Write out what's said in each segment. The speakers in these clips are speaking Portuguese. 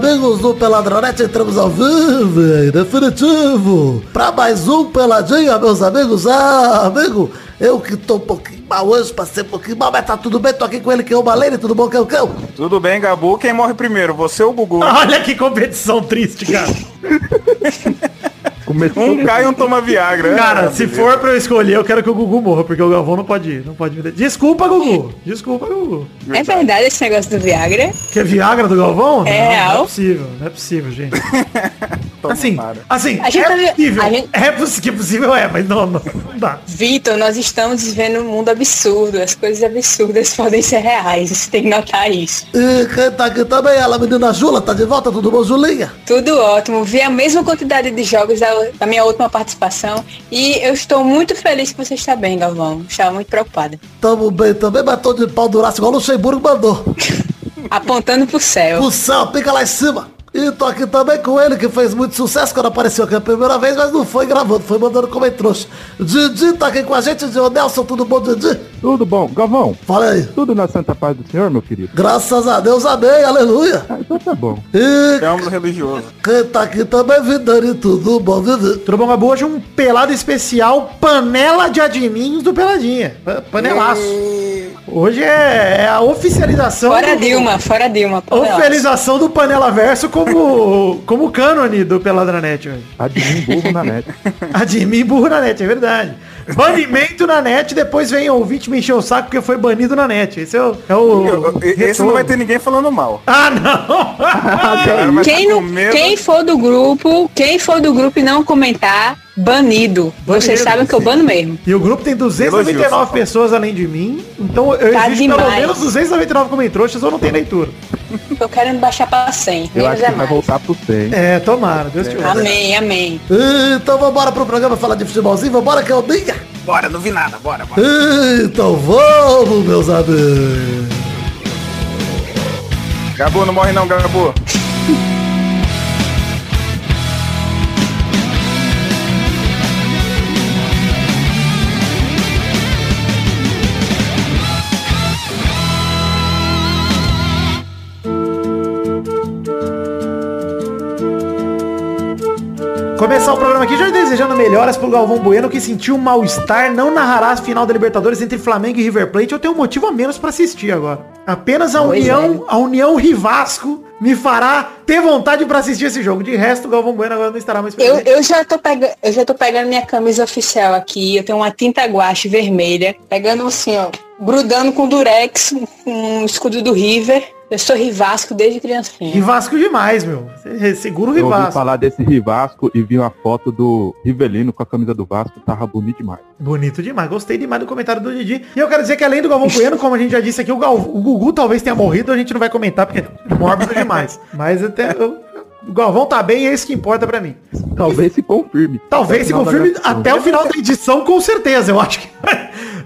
amigos do Peladronete, entramos ao vivo, em definitivo, pra mais um Peladinha, meus amigos. Ah, amigo, eu que tô um pouquinho mal hoje, passei um pouquinho mal, mas tá tudo bem, tô aqui com ele, que é o Malene, tudo bom, que é o cão? Tudo bem, Gabu. Quem morre primeiro, você ou o Gugu? Olha que competição triste, cara. Um cai e um toma Viagra. Cara, É, se for pra eu escolher, eu quero que o Gugu morra, porque o Galvão não pode ir. Não pode me... Desculpa, Gugu. Desculpa, Gugu. É verdade esse negócio do Viagra? Que é Viagra do Galvão? É não, não é real? possível, não é possível, gente. Toma Assim, para. assim, A gente é tá possível. a gente- É possível, que possível é, mas não, não, não dá. Vitor, nós estamos vivendo um mundo absurdo. As coisas absurdas podem ser reais. Você tem que notar isso. E quem tá aqui também, ela, menina Jula, tá de volta, tudo bom, Julinha? Tudo ótimo. Vi a mesma quantidade de jogos da, da minha última participação. E eu estou muito feliz que você está bem, Galvão. Estava muito preocupada. Tamo bem também, mas tô de pau duraço, igual o Luxemburgo mandou. Apontando pro céu. O céu, pica lá em cima. E tô aqui também com ele, que fez muito sucesso quando apareceu aqui a primeira vez, mas não foi gravando, foi mandando como em trouxa. Didi tá aqui com a gente, Didi. Nelson, tudo bom, Didi? Tudo bom. Galvão, Fala aí. tudo na santa paz do Senhor, meu querido? Graças a Deus, amém, aleluia. Ah, então tá bom. E É um religioso. quem tá aqui também, Vidani, tudo bom, Vivi? Tudo bom, Gabu? Hoje um pelado especial, panela de admins do Peladinha. Pa- Panelaço. Hoje é, é a oficialização... Fora do- Dilma, fora Dilma. pô, relaxa. Oficialização do Panela Verso como, como cânone do Peladranet hoje. Admin burro na net. Admin burro na net, é verdade. Banimento na net, depois vem o ouvinte me encher o saco porque foi banido na net. Esse é o. É o Eu- eu- Esse não vai ter ninguém falando mal. Ah, não! Quem, não, quem for do grupo, quem for do grupo e não comentar, banido. Vocês Banido, sabem que eu bano mesmo. E o grupo tem 299 Elogios. pessoas além de mim, então eu Tá exijo pelo menos 299 comentários ou não tem leitura. Tô querendo baixar pra 100. Eu Menos acho é que vai mais. voltar pro 100. É, tomara, Deus te ouça. Amém, amém. Então vambora pro programa falar de futebolzinho, vambora que é o dia. Bora, não vi nada, bora, bora. Então vamos, meus amigos. Gabu, não morre não, Gabu. Começar o programa aqui já desejando melhoras pro Galvão Bueno que sentiu mal-estar, não narrará a final da Libertadores entre Flamengo e River Plate. Eu tenho um motivo a menos pra assistir agora. Apenas a Pois União, a União Rivasco me fará ter vontade pra assistir esse jogo. De resto, o Galvão Bueno agora não estará mais Eu, presente. eu, já tô pegando, eu já tô pegando minha camisa oficial aqui. Eu tenho uma tinta guache vermelha. Pegando assim, ó. Grudando com durex, com o escudo do River. Eu sou Rivasco desde criancinha. Rivasco demais, meu. Você Segura o Eu ouvi Rivasco. falar desse Rivasco e vi uma foto do Rivelino com a camisa do Vasco, tava bonito demais. Bonito demais. Gostei demais do comentário do Didi. E eu quero dizer que além do Galvão Bueno, como a gente já disse aqui, o, Gal... o Gugu talvez tenha morrido, a gente não vai comentar porque é mórbido demais. Mas até o o Galvão tá bem e é isso que importa pra mim. Talvez se confirme. Talvez se confirme até o final da edição, com certeza. Eu acho que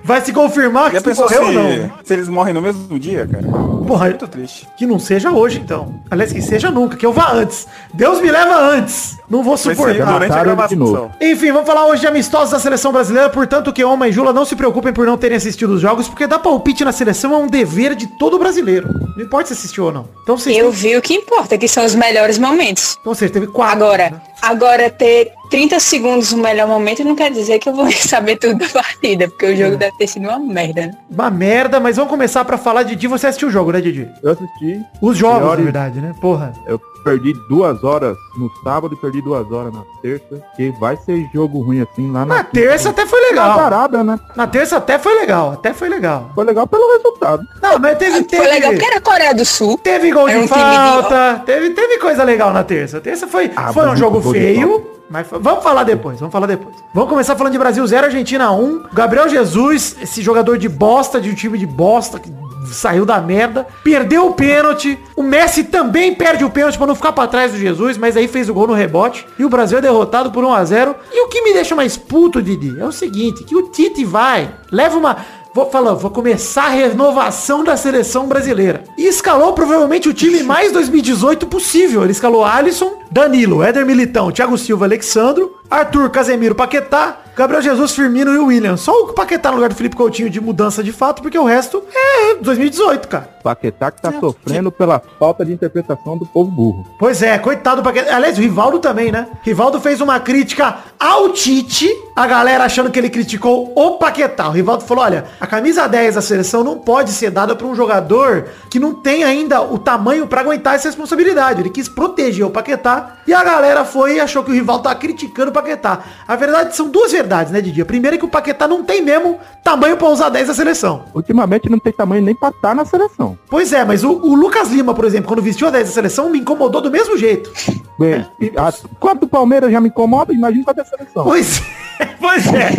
vai se confirmar que se, morreu ou não. se eles morrem no mesmo dia, cara? Porra, Muito triste. que não seja hoje, então. Aliás, que seja nunca, que eu vá antes. Deus me leva antes. Não vou suportar. durante a de gravação. Enfim, vamos falar hoje de amistosos da seleção brasileira, portanto que Oma e Jula não se preocupem por não terem assistido os jogos, porque dar palpite na seleção é um dever de todo brasileiro. Não importa se assistiu ou não. Então vocês Eu têm- vi o que importa, que são os melhores momentos. então vocês teve quatro. Agora, né? agora ter 30 segundos o melhor momento não quer dizer que eu vou saber tudo da partida, porque o jogo deve ter sido uma merda, né? Uma merda, mas vamos começar pra falar, Didi. Você assistiu o jogo, né, Didi? Eu assisti, Os jogos, na verdade, né? Porra. eu perdi duas horas no sábado e perdi duas horas na terça, que vai ser jogo ruim assim lá na... Na terça até foi legal. Azarada, né? Na terça até foi legal, até foi legal. Foi legal pelo resultado. Não, mas teve, teve, Foi legal porque era a Coreia do Sul. teve gol de um falta, teve, teve coisa legal na terça. Terça foi, Ah, foi um jogo feio, mas vamos falar depois, vamos falar depois. Vamos começar falando de Brasil 0, Argentina 1. Gabriel Jesus, esse jogador de bosta, de um time de bosta, que saiu da merda, perdeu o pênalti. O Messi também perde o pênalti pra não ficar pra trás do Jesus, mas aí fez o gol no rebote. E o Brasil é derrotado por 1 a 0 E o que me deixa mais puto, Didi, é o seguinte, que o Tite vai, leva uma... Vou falar, vou começar a renovação da seleção brasileira. E escalou provavelmente o time mais 2018 possível. Ele escalou Alisson, Danilo, Éder Militão, Thiago Silva, Alexandro, Arthur, Casemiro, Paquetá, Gabriel Jesus, Firmino e William. Só o Paquetá no lugar do Felipe Coutinho de mudança de fato, porque o resto é 2018, cara. Paquetá que tá sofrendo pela falta de interpretação do povo burro. Pois é, coitado do Paquetá. Aliás, o Rivaldo também, né? Rivaldo fez uma crítica ao Tite, a galera achando que ele criticou o Paquetá. O Rivaldo falou, olha, a camisa 10 da seleção não pode ser dada para um jogador que não tem ainda o tamanho para aguentar essa responsabilidade. Ele quis proteger o Paquetá e a galera foi e achou que o Rivaldo tá criticando o Paquetá. A verdade são duas verdades, né, Didi? A primeira é que o Paquetá não tem mesmo tamanho para usar 10 da seleção. Ultimamente não tem tamanho nem pra estar na seleção. Pois é, mas o, o Lucas Lima, por exemplo, quando vestiu a 10 da seleção, me incomodou do mesmo jeito. Bem, a- quanto o Palmeiras já me incomoda, imagina quanto a seleção. Pois é, pois é.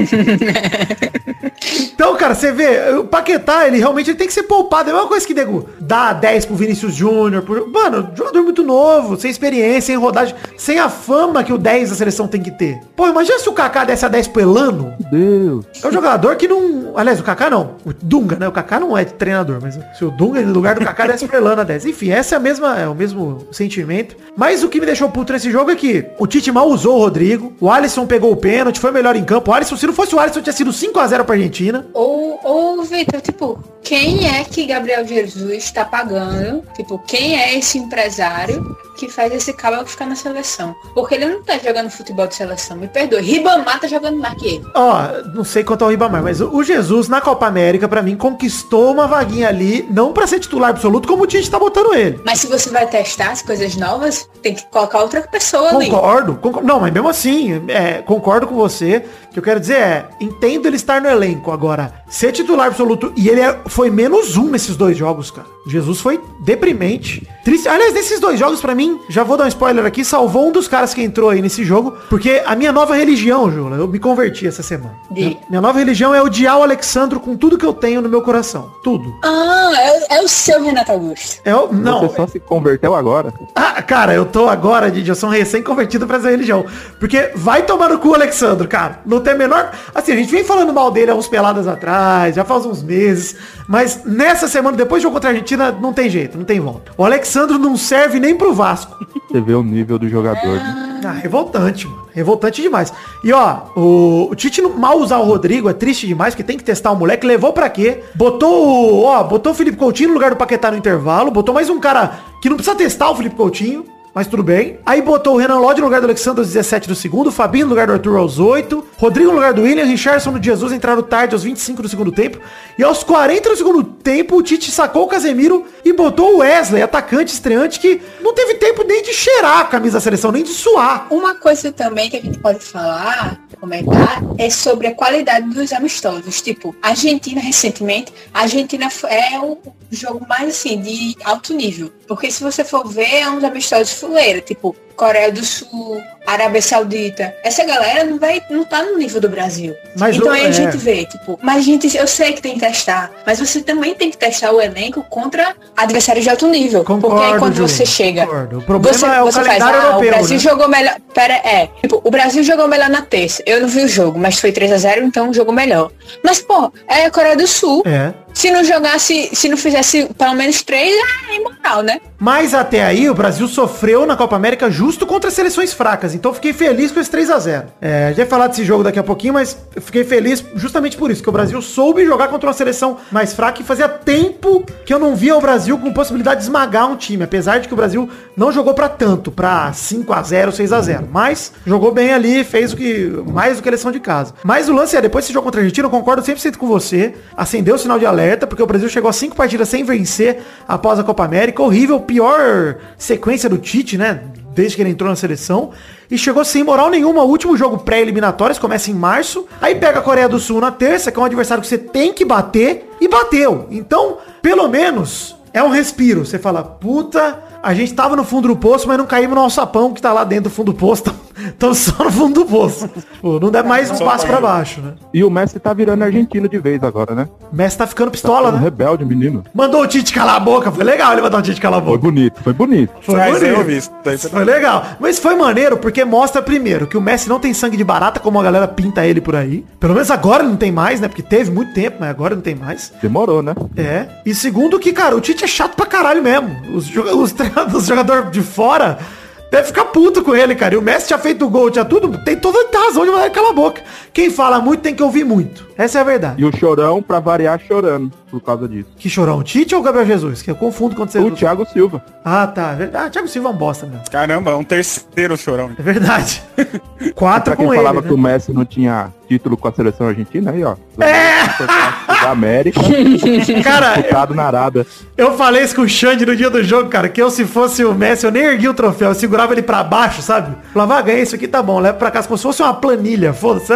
Então, cara, você vê, o Paquetá, ele realmente ele tem que ser poupado. É a mesma coisa que, nego, dá 10 pro Vinícius Júnior. Por... Mano, jogador muito novo, sem experiência, sem rodagem, sem a fama que o 10 da seleção tem que ter. Pô, imagina se o Kaká desse a 10 pro Elano. Meu Deus. É um jogador que não... Aliás, o Kaká não. O Dunga, né? O Kaká não é treinador, mas se o Dunga no lugar do Kaká Elano a 10. Enfim, essa é a mesma, é o mesmo sentimento. Mas o que me deixou puto nesse jogo é que o Tite mal usou o Rodrigo, o Alisson pegou o pênalti, foi melhor em campo. O Alisson, se não fosse o Alisson, tinha sido 5x0 pra Argentina. Ou, ou Vitor, tipo, quem é que Gabriel Jesus tá pagando? Tipo, quem é esse empresário que faz esse cabra ficar na seleção? Porque ele não tá jogando futebol de seleção, me perdoe. Ribamar tá jogando mais que ele. Ó, não sei quanto ao Ribamar, mas o Jesus na Copa América, pra mim, conquistou uma vaguinha ali, não pra ser titular absoluto, como o Tite tá botando ele. Mas se você vai testar as coisas novas, tem que colocar outra pessoa ali. Concordo, concordo. Não, mas mesmo assim, é, concordo com você. O que eu quero dizer é, entendo ele estar no elenco agora. Ser titular absoluto, e ele é- foi menos um nesses dois jogos, cara. Jesus foi deprimente. Triste. Aliás, nesses dois jogos, pra mim, já vou dar um spoiler aqui, salvou um dos caras que entrou aí nesse jogo, porque a minha nova religião, Jula, eu me converti essa semana. De- Minha, nova religião é odiar o Alexandro com tudo que eu tenho no meu coração. Tudo. Ah, é, é o seu Renato Augusto. É, o- não, Você só se converteu agora. ah, cara, eu tô agora, Didi, eu sou um recém-convertido pra essa religião. Porque vai tomar no cu, Alexandro, cara. Não tem a menor... Assim, a gente vem falando mal dele há uns peladas atrás, já faz uns meses. Mas nessa semana, depois do jogo contra a Argentina, não tem jeito, não tem volta. O Alexandro não serve nem pro Vasco. Você vê o nível do jogador. né? Ah, revoltante, mano. Revoltante demais. E ó, o, o Tite não- mal usar o Rodrigo é triste demais, porque tem que testar o moleque. Levou pra quê? Botou o. Ó, botou o Felipe Coutinho no lugar do Paquetá no intervalo. Botou mais um cara que não precisa testar o Felipe Coutinho. Mas tudo bem. Aí botou o Renan Lodge no lugar do Alexandre aos 17 do segundo, Fabinho no lugar do Arthur aos 8, Rodrigo no lugar do William, Richardson no Jesus entraram tarde aos 25 do segundo tempo. E aos 40 do segundo tempo, o Tite sacou o Casemiro e botou o Wesley, atacante estreante, que não teve tempo nem de cheirar a camisa da seleção, nem de suar. Uma coisa também que a gente pode falar, comentar, é sobre a qualidade dos amistosos. Tipo, Argentina recentemente, a Argentina é o jogo mais assim, de alto nível. Porque se você for ver, é uns amistosos fuleira, tipo, Coreia do Sul, Arábia Saudita. Essa galera não vai, não tá no nível do Brasil. Mas então o- aí é. a gente vê, tipo, mas gente, eu sei que tem que testar, mas você também tem que testar o elenco contra adversários de alto nível. porque aí quando Júlio, você chega, concordo. O problema você, é o você faz, ah, europeu, o Brasil né? jogou melhor. Pera, é. Tipo, o Brasil jogou melhor na terça. Eu não vi o jogo, mas foi 3 a 0 então jogou melhor. Mas, pô, é a Coreia do Sul. É. Se não jogasse, se não fizesse pelo menos três, é imoral, né? Mas até aí o Brasil sofreu na Copa América justo contra seleções fracas. Então fiquei feliz com esse 3 a 0 é, A gente vai falar desse jogo daqui a pouquinho, mas fiquei feliz justamente por isso, que o Brasil soube jogar contra uma seleção mais fraca e fazia tempo que eu não via o Brasil com possibilidade de esmagar um time. Apesar de que o Brasil não jogou pra tanto, pra 5 a 0 6 a 0 Mas jogou bem ali, fez o que mais do que a lição de casa. Mas o lance é, depois desse jogo contra a Argentina, eu concordo 100% com você. Acendeu o sinal de alerta, porque o Brasil chegou a cinco partidas sem vencer após a Copa América. Horrível, pior sequência do Tite, né? Desde que ele entrou na seleção. E chegou sem moral nenhuma. O último jogo pré-eliminatórios começa em março. Aí pega a Coreia do Sul na terça, que é um adversário que você tem que bater. E bateu. Então, pelo menos, é um respiro. Você fala, puta, a gente tava no fundo do poço, mas não caímos no alçapão que tá lá dentro do fundo do poço. Estamos só no fundo do poço. Pô, não dá mais um passo pra baixo, né? E o Messi tá virando argentino de vez agora, né? O Messi tá ficando pistola, Um né? rebelde, menino. Mandou o Tite calar a boca. Foi legal ele mandar o Tite calar a Foi boca. bonito, foi bonito. Foi bonito. isso. daí você- Foi legal. Mas foi maneiro porque mostra, primeiro, que o Messi não tem sangue de barata, como a galera pinta ele por aí. Pelo menos agora não tem mais, né? Porque teve muito tempo, mas agora não tem mais. Demorou, né? É. E segundo que, cara, o Tite é chato pra caralho mesmo. Os, os, tre- os jogadores de fora deve ficar puto com ele, cara. E o Messi tinha feito o gol, tinha tudo. Tem toda a razão de mandar aquela boca. Quem fala muito tem que ouvir muito. Essa é a verdade. E o Chorão, pra variar, chorando por causa disso. Que chorão, Tite ou Gabriel Jesus? Que eu confundo quando você... O Thiago Silva. Ah, tá. é verdade. Thiago Silva é um bosta mesmo. Caramba, um terceiro chorão. É verdade. Quatro Pra quem com ele, falava né? que o Messi não tinha título com a seleção argentina, aí ó. É! Da América, Cara, disputado na Arábia. Eu falei isso com o Xande no dia do jogo, cara, que eu se fosse o Messi, eu nem ergui o troféu, eu segurava ele pra baixo, sabe? Falava, ah, ganhei isso aqui, tá bom, leva pra casa como se fosse uma planilha, foda-se.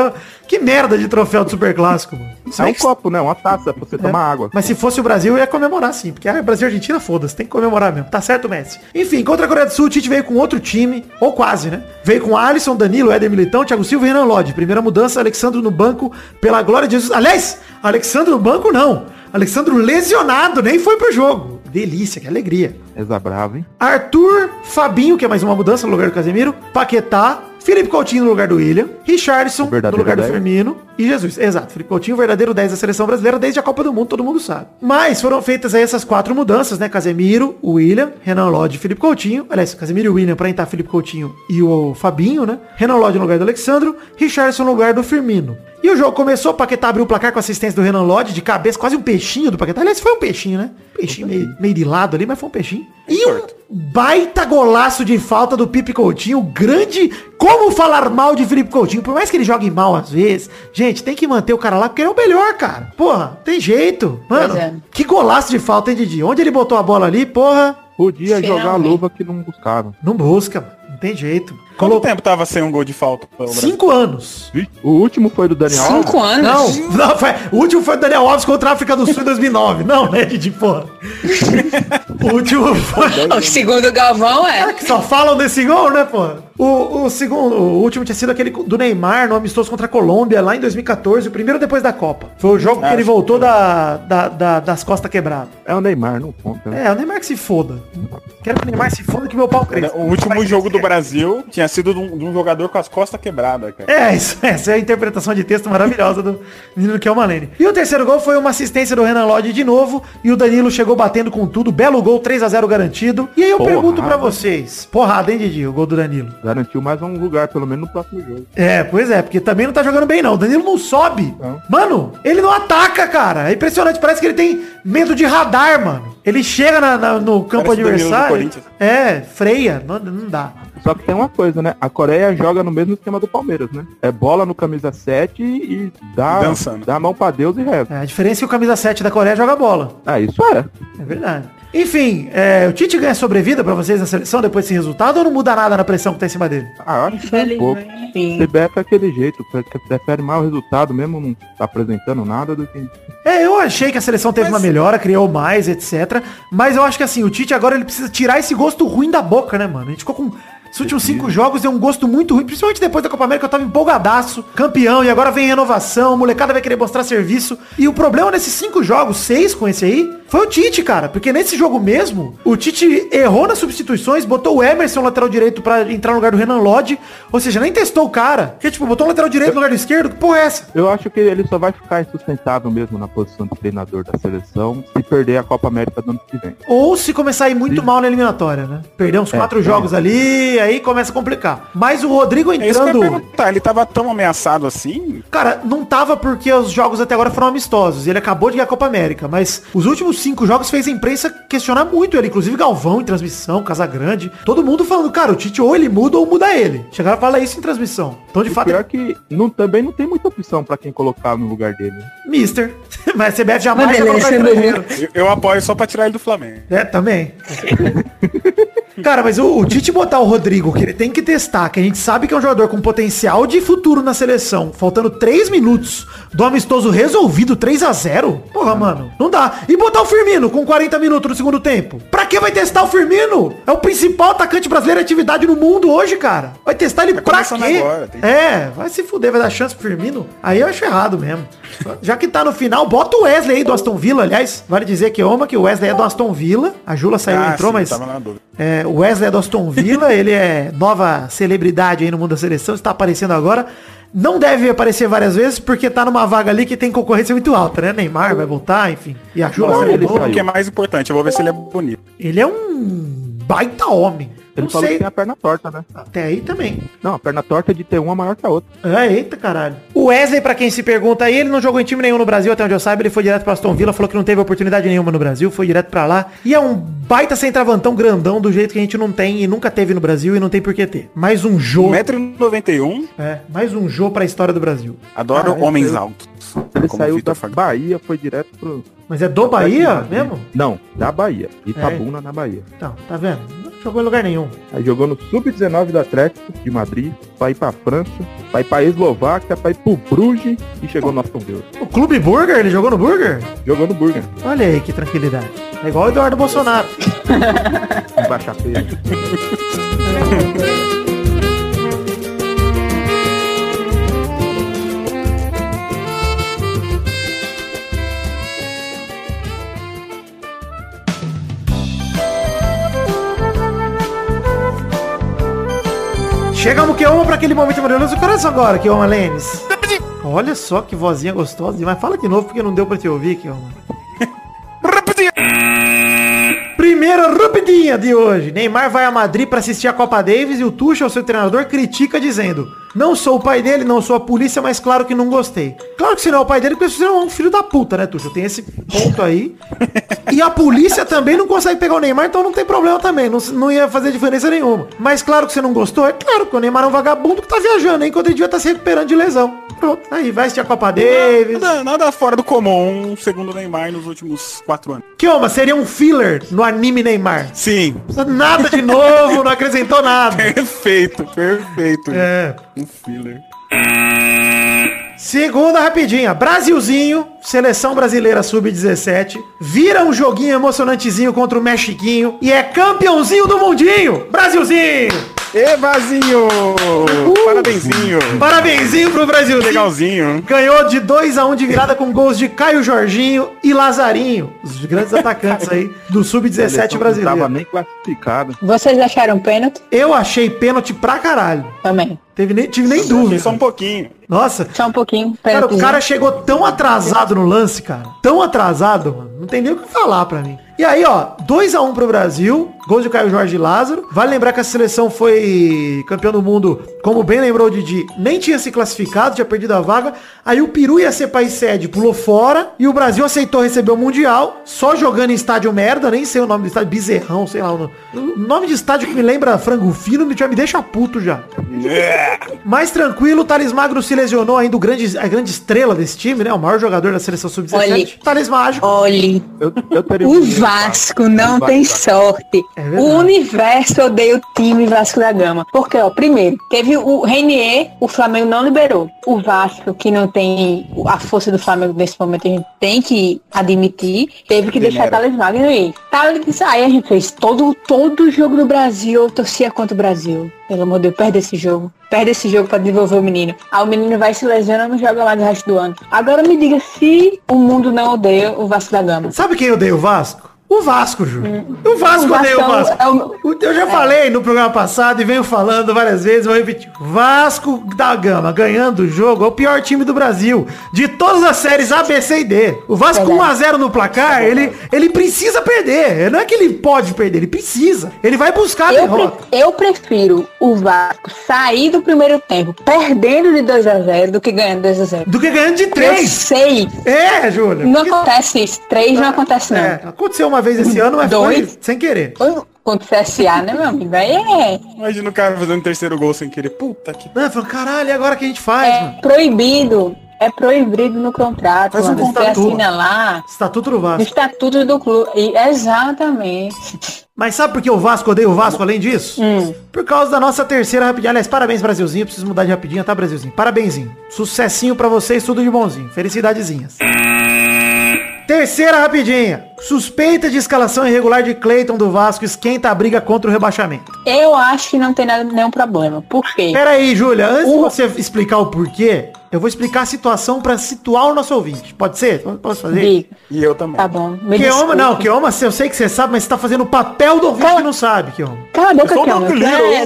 Que merda de troféu do Super Clássico, mano. Isso É um copo, né? Uma taça pra você tomar água. Mas se fosse o Brasil, eu ia comemorar sim, porque ah, Brasil e Argentina, foda-se, tem que comemorar mesmo. Tá certo, Messi. Enfim, contra a Coreia do Sul, o Tite veio com outro time, ou quase, né? Veio com Alisson, Danilo, Éder Militão, Thiago Silva e Renan Lodge. Primeira mudança, Alexandre no banco, pela glória de Jesus. Aliás, Alexandre no banco não. Alexandre lesionado, nem foi pro jogo. Delícia, que alegria. Eza brava, hein? Arthur, Fabinho, que é mais uma mudança no lugar do Casemiro, Paquetá, Felipe Coutinho no lugar do William, Richardson no lugar do 10. Firmino e Jesus. Exato, Felipe Coutinho, verdadeiro 10 da seleção brasileira desde a Copa do Mundo, todo mundo sabe. Mas foram feitas aí essas quatro mudanças, né? Casemiro, o William, Renan Lodge e Felipe Coutinho. Aliás, Casemiro e o William para entrar Felipe Coutinho e o Fabinho, né? Renan Lodge no lugar do Alexandro, Richardson no lugar do Firmino. E o jogo começou, Paquetá abriu o placar com assistência do Renan Lodge, de cabeça, quase um peixinho do Paquetá. Aliás, foi um peixinho, né? Peixinho meio, meio de lado ali, mas foi um peixinho. E um baita golaço de falta do Pipe Coutinho, grande... Como falar mal de Felipe Coutinho? Por mais que ele jogue mal às vezes, gente, tem que manter o cara lá, porque ele é o melhor, cara. Porra, tem jeito. Mano, é. que golaço de falta, hein, Didi? Onde ele botou a bola ali, porra, Podia jogar a Finalmente. luva que não buscaram. não busca, mano. Não tem jeito. Quanto Colocou tempo tava sem um gol de falta cinco anos. O último foi do Daniel Alves. Cinco anos? Não, não foi, o último foi o Daniel Alves contra a África do Sul em 2009. Não, né, Didi, porra. O último foi... O segundo Galvão é. Que só falam desse gol, né, porra? O, o segundo, o último tinha sido aquele do Neymar no amistoso contra a Colômbia lá em 2014, o primeiro depois da Copa. Foi o jogo que ele voltou da, da- da- das costas quebradas. É o Neymar, não conta. né? É, o Neymar que se foda. Quero que o Neymar se foda que meu pau cresça. O último jogo do Brasil tinha sido de um, de um jogador com as costas quebradas, cara. É, isso, essa é a interpretação de texto maravilhosa do menino que é. E o terceiro gol foi uma assistência do Renan Lodge de novo. E o Danilo chegou batendo com tudo. Belo gol, 3 a 0 garantido. E aí eu Porrada. pergunto pra vocês. Porrada, hein, Didi? O gol do Danilo. Garantiu mais um lugar, pelo menos no próximo jogo. É, pois é, porque também não tá jogando bem não. O Danilo não sobe. Não. Mano, ele não ataca, cara. É impressionante. Parece que ele tem medo de radar, mano. Ele chega na- na- no campo Parece adversário. É, freia. Não, não dá. Só que tem uma coisa, né? A Coreia joga no mesmo esquema do Palmeiras, né? É bola no camisa 7 e dá, Dançando. dá a mão pra Deus e reza. É, a diferença é que o camisa 7 da Coreia joga bola. Ah, isso é. É verdade. Enfim, é, o Tite ganha sobrevida pra vocês na seleção depois desse resultado ou não muda nada na pressão que tá em cima dele? Ah, eu acho que é um pouco. CBF é aquele jeito, prefere mais o resultado, mesmo não tá apresentando nada do que. É, eu achei que a seleção teve uma melhora, criou mais, etc. Mas eu acho que assim, o Tite agora ele precisa tirar esse gosto ruim da boca, né, mano? A gente ficou com. Esses últimos cinco jogos deu um gosto muito ruim, principalmente depois da Copa América, eu tava empolgadaço, campeão, e agora vem renovação, a molecada vai querer mostrar serviço. E o problema nesses cinco jogos, seis com esse aí, foi o Tite, cara. Porque nesse jogo mesmo, o Tite errou nas substituições, botou o Emerson lateral direito pra entrar no lugar do Renan Lodge, ou seja, nem testou o cara. Que tipo, botou o lateral direito no lugar do esquerdo, que porra é essa? Eu acho que ele só vai ficar insustentável mesmo na posição de treinador da seleção se perder a Copa América do ano que vem. Ou se começar a ir muito mal na eliminatória, né? Perder uns É, quatro é. jogos ali, aí começa a complicar. Mas o Rodrigo É entrando. perguntar. Ele tava tão ameaçado assim? Cara, não tava porque os jogos até agora foram amistosos. e Ele acabou de ganhar a Copa América. Mas os últimos cinco jogos fez a imprensa questionar muito ele. Inclusive Galvão em transmissão, Casagrande. Todo mundo falando, cara, o Tite ou ele muda ou muda ele. Chegaram a falar isso em transmissão. Então, de E fato, pior que não, também não tem muita opção pra quem colocar no lugar dele. né? Mister. Mas a CBF jamais Mas. Eu, eu apoio só pra tirar ele do Flamengo. É, também. Cara, mas o, o Tite botar o Rodrigo, que ele tem que testar, que a gente sabe que é um jogador com potencial de futuro na seleção, faltando 3 minutos do amistoso resolvido 3 a 0 Porra, mano, não dá. E botar o Firmino com 40 minutos no segundo tempo. Pra que vai testar o Firmino? É o principal atacante brasileiro em atividade no mundo hoje, cara. Vai testar ele Tá pra quê? agora, tem- É, vai se fuder, vai dar chance pro Firmino. Aí eu acho errado mesmo. Já que tá no final, bota o Wesley aí do Aston Villa, aliás. Vale dizer que ama que o Wesley é do Aston Villa. A Jula saiu e Ah, entrou, sim, mas tava na dúvida. É, Wesley do Aston Villa, ele é nova celebridade aí no mundo da seleção, está aparecendo agora. Não deve aparecer várias vezes, porque tá numa vaga ali que tem concorrência muito alta, né? Neymar vai voltar, enfim. E a saiu ele. O que é mais importante, eu vou ver se ele é bonito. Ele é um baita homem. Ele Não falou sei. que tem a perna torta, né? Até aí também. Não, a perna torta é de ter uma maior que a outra. Ah, eita caralho. O Wesley, pra quem se pergunta aí, ele não jogou em time nenhum no Brasil, até onde eu saiba, ele foi direto pra Aston Villa, falou que não teve oportunidade nenhuma no Brasil, foi direto pra lá. E é um baita centravantão grandão do jeito que a gente não tem e nunca teve no Brasil e não tem por que ter. Mais um jogo. 1,91m. É, mais um jogo pra história do Brasil. Adoro Caralho, homens eu- altos. Ele como saiu da Fag- Bahia, foi direto pro... Mas é do Bahia mesmo? Não, da Bahia. Itabuna, na Bahia. Não, tá vendo? Não jogou em lugar nenhum. Aí jogou no Sub-19 do Atlético de Madrid, pra ir pra França, pra ir pra Eslováquia, pra ir pro Bruges e chegou no Aston Villa. O Clube Burger, ele jogou no Burger? Jogou no Burger, Olha aí que tranquilidade. É igual o Eduardo Bolsonaro. Baixa Feira. Chegamos que uma para aquele momento maravilhoso do coração agora, que uma Lênis. Olha só que vozinha gostosa. Mas fala de novo porque não deu pra te ouvir, que Primeira rapidinha de hoje. Neymar vai a Madrid para assistir a Copa Davis e o Tuchel, seu treinador, critica dizendo: "Não sou o pai dele, não sou a polícia, mas claro que não gostei". Claro que você não é o pai dele porque você é um filho da puta, né, Tuchel? Tem esse ponto aí. E a polícia também não consegue pegar o Neymar, então não tem problema também. Não, não ia fazer diferença nenhuma. Mas claro que você não gostou, é claro que o Neymar é um vagabundo que tá viajando? Enquanto ele devia estar se recuperando de lesão. Pronto. Aí vai assistir a Copa Davis. Nada, nada fora do comum, segundo Neymar, nos últimos quatro anos. Mas seria um filler no anime Neymar. Sim. Nada de novo, não acrescentou nada. Perfeito, perfeito. É. Um filler. Segunda rapidinha. Brasilzinho, seleção brasileira sub-17, vira um joguinho emocionantezinho contra o Mexiquinho e é campeãozinho do mundinho. Brasilzinho! Ê, Vazinho! Parabenzinho! Parabenzinho pro Brasilzinho. Legalzinho. Ganhou de 2 a 1 de virada com gols de Caio Jorginho e Lazarinho, os grandes atacantes aí do sub-17 Não tava brasileiro. nem classificado. Vocês acharam pênalti? Eu achei pênalti pra caralho. Também. Teve nem, tive nem dúvida. só um pouquinho. Nossa, Só um pouquinho. Cara, o cara chegou tão atrasado no lance, cara. Tão atrasado, mano. Não tem nem o que falar pra mim. E aí, ó, 2x1 pro Brasil. Gol de Caio Jorge e Lázaro. Vale lembrar que a seleção foi campeão do mundo, como bem lembrou o Didi, nem tinha se classificado, tinha perdido a vaga. Aí o Peru ia ser país sede, pulou fora. E o Brasil aceitou receber o Mundial, só jogando em estádio merda, nem sei o nome do estádio, Bezerrão, sei lá. O nome, o nome de estádio que me lembra frango fino, me, já me deixa puto já. Mais tranquilo, o Thales Magro se lesionou ainda, o grande, a grande estrela desse time, né? O maior jogador da seleção Olhe. sub-17. Thales Mágico. Olhe, Eu, eu o Vasco não O Vasco tem sorte. É o universo odeia o time Vasco da Gama. Porque, ó, primeiro, teve o Renier, o Flamengo não liberou. O Vasco, que não tem a força do Flamengo nesse momento, a gente tem que admitir, teve que deixar. Thales Magno ir. Thales, aí a gente fez todo, todo jogo do Brasil, eu torcia contra o Brasil. Pelo amor de Deus, perde esse jogo. Perde esse jogo pra desenvolver o menino. Aí o menino vai se lesionando e não joga mais o resto do ano. Agora me diga se o mundo não odeia o Vasco da Gama. Sabe quem odeia o Vasco? O Vasco, Ju. O Vasco O odeia o Vasco Vasco. é o- Eu já falei no programa passado e venho falando várias vezes, vou repetir. Vasco da Gama ganhando o jogo é o pior time do Brasil. De todas as séries A, B, C e D. O Vasco Verdade. 1x0 no placar, ele, ele precisa perder. Não é que ele pode perder, ele precisa. Ele vai buscar a Eu, derrota. pre- eu prefiro o Vasco sair do primeiro tempo perdendo de 2 a 0 do que ganhando 2 a 0 Do que ganhando de Eu 3. sei. É, Júlia. Não porque- acontece isso. 3 não acontece não. É, aconteceu uma vez esse ano, mas foi Dois. sem querer. Foi Contra o CSA, né, meu amigo? Aí é, Imagina o cara fazendo terceiro gol sem querer. Puta que. Não, falando, caralho, e agora o que a gente faz, é mano? proibido. É proibido no contrato. Faz um Quando você contrato. assina lá, Estatuto do no Vasco. estatuto do clube. E- exatamente. Mas sabe por que o Vasco odeia o Vasco além disso? Hum. Por causa da nossa terceira rapidinha. Aliás, parabéns, Brasilzinho. Preciso mudar de rapidinha, tá, Brasilzinho? Parabenzinho. Sucessinho pra vocês, tudo de bonzinho. Felicidadezinhas. Terceira rapidinha. Suspeita de escalação irregular de Cleiton do Vasco esquenta a briga contra o rebaixamento. Eu acho que não tem nada, nenhum problema. Por quê? Pera aí, Júlia. Antes de O- você explicar o porquê, eu vou explicar a situação pra situar o nosso ouvinte. Pode ser? Posso fazer? Diga. E eu também. Tá bom. Me Keoma, desculpe. não, Keoma, eu sei que você sabe, mas você tá fazendo o papel do ouvinte Cala- que não sabe, Keoma. Cala a boca, sou Keoma. Tu brasileiro. é,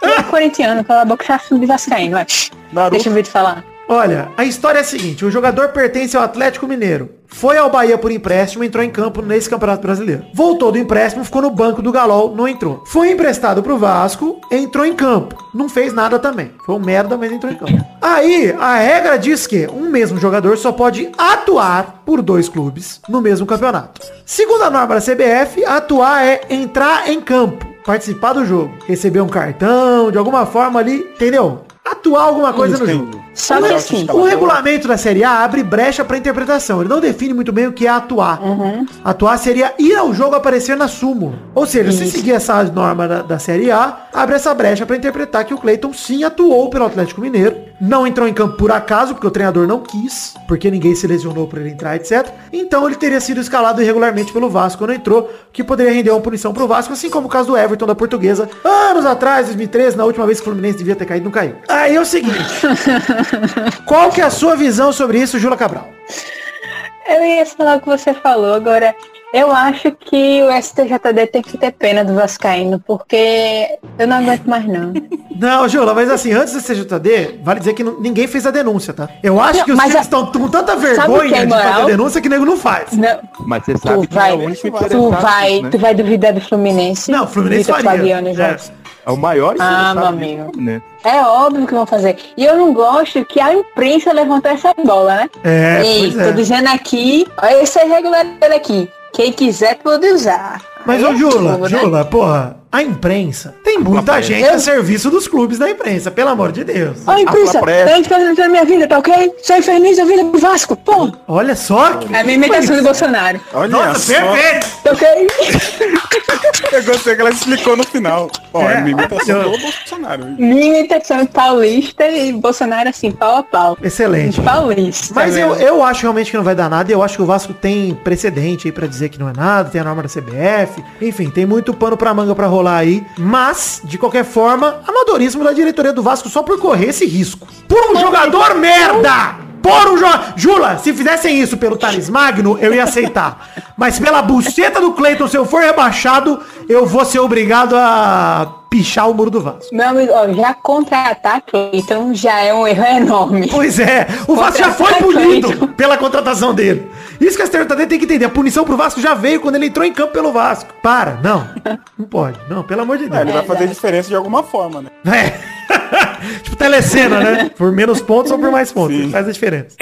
tu é corintiano, cala a boca, já de vascaíno, vai. Naruto. Deixa eu ver te falar. Olha, a história é a seguinte, o jogador pertence ao Atlético Mineiro. Foi ao Bahia por empréstimo, entrou em campo nesse Campeonato Brasileiro. Voltou do empréstimo, ficou no banco do Galol, não entrou. Foi emprestado pro Vasco, entrou em campo. Não fez nada também. Foi um merda, mas entrou em campo. Aí, a regra diz que um mesmo jogador só pode atuar por dois clubes no mesmo campeonato. Segundo a norma da CBF, atuar é entrar em campo, participar do jogo, receber um cartão, de alguma forma ali, entendeu? Atuar alguma coisa no jogo. Entendo. Só que assim, O regulamento da Série A abre brecha para interpretação. Ele não define muito bem o que é atuar. Atuar seria ir ao jogo aparecer na súmula. Ou seja, se seguir essa norma da, da Série A, abre essa brecha para interpretar que o Cleiton sim atuou pelo Atlético Mineiro. Não entrou em campo por acaso, porque o treinador não quis, porque ninguém se lesionou para ele entrar, etc. Então ele teria sido escalado irregularmente pelo Vasco quando entrou, que poderia render uma punição pro Vasco, assim como o caso do Everton da Portuguesa, anos atrás, 2013, na última vez que o Fluminense devia ter caído, não caiu. Aí é o seguinte. Qual que é a sua visão sobre isso, Jula Cabral? eu ia falar o que você falou, agora eu acho que o STJD tem que ter pena do Vascaíno, porque eu não aguento mais não. Não, Jula, mas assim, antes do CJD, vale dizer que não- ninguém fez a denúncia, tá? Eu acho Não, que os times a- estão com tanta o que vergonha é de fazer denúncia que nego não faz. Não, Mas você sabe tu que é vai, o único tu vai, né? tu vai duvidar do Fluminense. Não, o Fluminense Vitor faria. Fabiano, É. É o maior Ah, meu amigo. né? É óbvio que vão fazer. E eu não gosto que a imprensa levantou essa bola, né? É, pois tô é. dizendo aqui, olha esse irregular dele aqui. Quem quiser pode usar. Mas, ô é Jula, né? Jula, porra, a imprensa, tem muita gente a serviço dos clubes da imprensa, pelo amor de Deus. Ó, imprensa, A eu tô na minha vida, tá ok? Sou infeliz da vida do Vasco, pô. Olha só que... É a minha imitação do Bolsonaro. Olha Nossa, só. perfeito! Tá ok? Eu gostei que ela explicou no final. Ó, É, é, uma imitação eu- do Bolsonaro. Minha imitação é paulista e Bolsonaro assim, pau a pau. Excelente. Paulista. Mas eu, eu acho realmente que não vai dar nada. e Eu acho que o Vasco tem precedente aí pra dizer que não é nada. Tem a norma da CBF. Enfim, tem muito pano pra manga pra rolar aí. Mas, de qualquer forma, amadorismo da diretoria do Vasco só por correr esse risco. Por um jogador merda! Por um jogador... Jula, se fizessem isso pelo Thales Magno, eu ia aceitar. Mas pela buceta do Cleiton, se eu for rebaixado, eu vou ser obrigado a pichar o muro do Vasco. Meu amigo, ó, já contra-atacar então já é um erro enorme. Pois é, o Vasco já foi punido pela contratação dele. Isso que a STJD tem que entender. A punição pro Vasco já veio quando ele entrou em campo pelo Vasco. Para, não. Não pode. Não, pelo amor de É, ele Deus. vai fazer diferença de alguma forma, né? É. tipo telecena, né? Por menos pontos ou por mais pontos. Sim. Faz a diferença.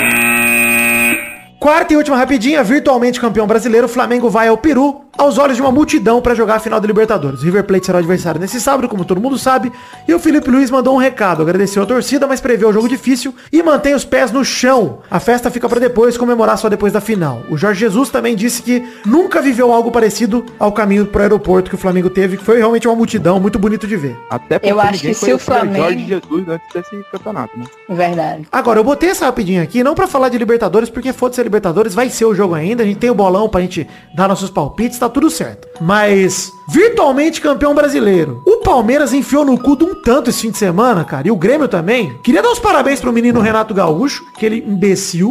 Quarta e última rapidinha, virtualmente campeão brasileiro, o Flamengo vai ao Peru aos olhos de uma multidão para jogar a final da Libertadores. O River Plate será o adversário nesse sábado, como todo mundo sabe, e o Felipe Luiz mandou um recado, agradeceu a torcida, mas prevê o jogo difícil e mantém os pés no chão. A festa fica para depois, comemorar só depois da final. O Jorge Jesus também disse que nunca viveu algo parecido ao caminho pro aeroporto que o Flamengo teve, que foi realmente uma multidão muito bonito de ver. Até porque Eu acho que se o Flamengo- Jorge Jesus antes desse campeonato, né? Verdade. Agora, eu botei essa rapidinha aqui, não pra falar de Libertadores, porque foda-se a Libertadores, vai ser o jogo ainda, a gente tem o bolão pra gente dar nossos palpites, tá tudo certo. Mas, virtualmente campeão brasileiro. O Palmeiras enfiou no cu de um tanto esse fim de semana, cara, e o Grêmio também. Queria dar os parabéns pro menino Renato Gaúcho, aquele imbecil,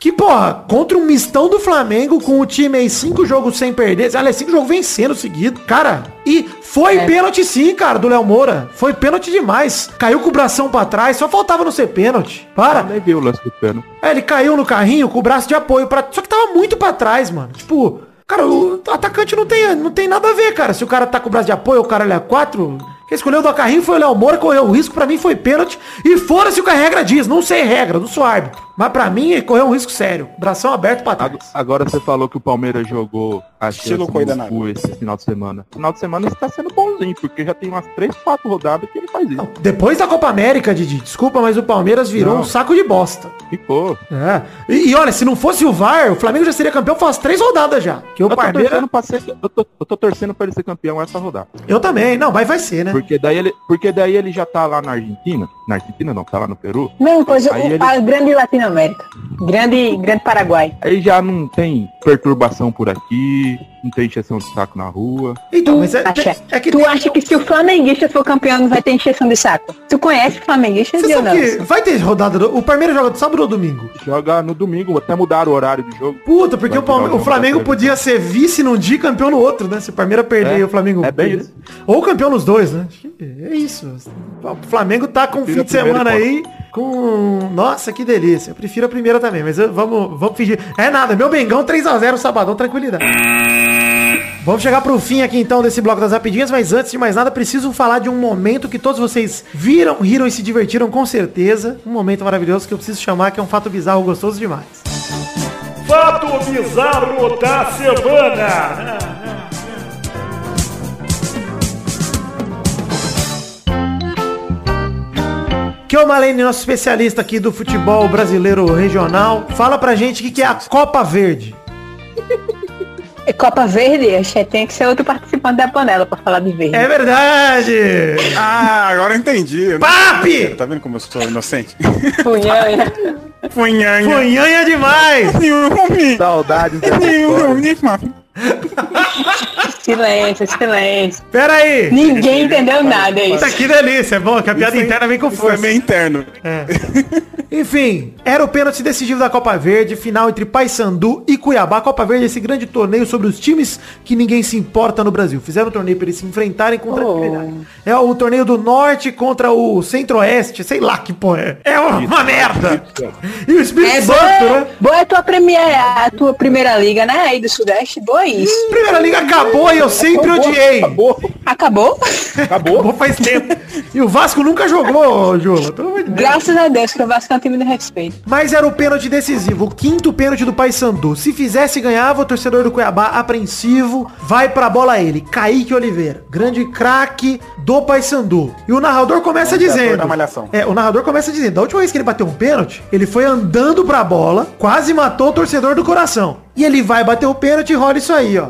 que, porra, contra um mistão do Flamengo, com o time aí cinco jogos sem perder, aliás, cinco jogos vencendo seguido, cara, e foi É. pênalti sim, cara, do Léo Moura. Foi pênalti demais. Caiu com o bração pra trás, só faltava não ser pênalti. Para. Nem viu o lance do pênalti. É, ele caiu no carrinho com o braço de apoio para Só que tava muito pra trás, mano. Tipo, cara, o atacante não tem, não tem nada a ver, cara. Se o cara tá com o braço de apoio, o cara é quatro. Quem escolheu do carrinho foi o Léo Moura, correu o risco, pra mim foi pênalti. E fora-se o que a regra diz, não sei regra, não sou árbitro. Mas pra mim, ele correu um risco sério. Bração aberto pra trás. Ag- Agora você falou que o Palmeiras jogou a Estilo nada. cu esse final de semana. Final de semana está sendo bonzinho, porque já tem umas 3, 4 rodadas que ele faz isso. Não, depois da Copa América, Didi, desculpa, mas o Palmeiras virou Não. um saco de bosta. Ficou. É. E, e olha, se não fosse o VAR, o Flamengo já seria campeão faz três rodadas já. Que o Eu tô, Palmeiras. torcendo pra ser, eu, tô, eu tô torcendo pra ele ser campeão essa rodada. Eu também, não, mas vai ser, né? Porque daí ele, porque daí ele já tá lá na Argentina. Na Argentina não, tá lá no Peru. Coisa, Aí o, ele- a grande Latinoamérica. Grande, grande Paraguai. Aí já não tem perturbação por aqui. não tem encheção de saco na rua. Então, mas é, Acha? é que tu tem- acha que se o flamenguista for campeão não vai ter encheção de saco? Tu conhece o flamenguista, Você Deu sabe não? que vai ter rodada. do- O Palmeiras joga de sábado ou domingo? Joga no domingo, até mudaram o horário do jogo. Puta, porque Vai o, Palme- o Flamengo podia ser vice num dia e campeão no outro, né? Se o Palmeiras perder É, e o Flamengo. é bem isso. Ou campeão nos dois, né? É isso. O Flamengo tá com um fim de semana aí com. Nossa, que delícia. Eu prefiro a primeira também, mas eu- vamos, vamos fingir. É nada, meu Bengão 3x0 sabadão, tranquilidade. Vamos chegar pro fim aqui então desse bloco das rapidinhas, mas antes de mais nada, preciso falar de um momento que todos vocês viram, riram e se divertiram com certeza. Um momento maravilhoso que eu preciso chamar, que é um fato bizarro gostoso demais. Fato bizarro da semana. Que o Malene, nosso especialista aqui do futebol brasileiro regional, fala pra gente o que, que é a Copa Verde. É Copa Verde, que tem que ser outro participante da panela pra falar de verde. É verdade! Ah, agora eu entendi. Papi! Tá vendo como eu sou inocente? Punhanha. Funhanha. Funhanha demais! Yumi. Saudades mano. silêncio, silêncio. Pera aí! Ninguém entendeu nada aí. Puta, que delícia, é bom que a piada interna vem com Foi força. meio interno. É. Enfim, era o pênalti decisivo da Copa Verde, final entre Paysandu e Cuiabá. Copa Verde é esse grande torneio sobre os times que ninguém se importa no Brasil. Fizeram um torneio para eles se enfrentarem com tranquilidade. É o torneio do Norte contra o Centro-Oeste, sei lá que porra é. É uma, uma merda. E o Espírito É Santo, boa, né? boa a tua, premier, a tua primeira liga, né? Aí do Sudeste, boa isso. Primeira liga acabou e eu sempre odiei. Acabou, Acabou? acabou. Acabou faz tempo. E o Vasco nunca jogou, Deus. Graças a Deus que o Vasco é um time de respeito. Mas era o pênalti decisivo, o quinto pênalti do Paysandu. Se fizesse, ganhava o torcedor do Cuiabá apreensivo. Vai pra bola ele, Kaique Oliveira, grande craque do Paysandu. E o narrador começa ator dizendo... É, o narrador começa dizendo, da última vez que ele bateu um pênalti, ele foi andando pra bola, quase matou o torcedor do coração. E ele vai bater o pênalti e rola isso aí, ó.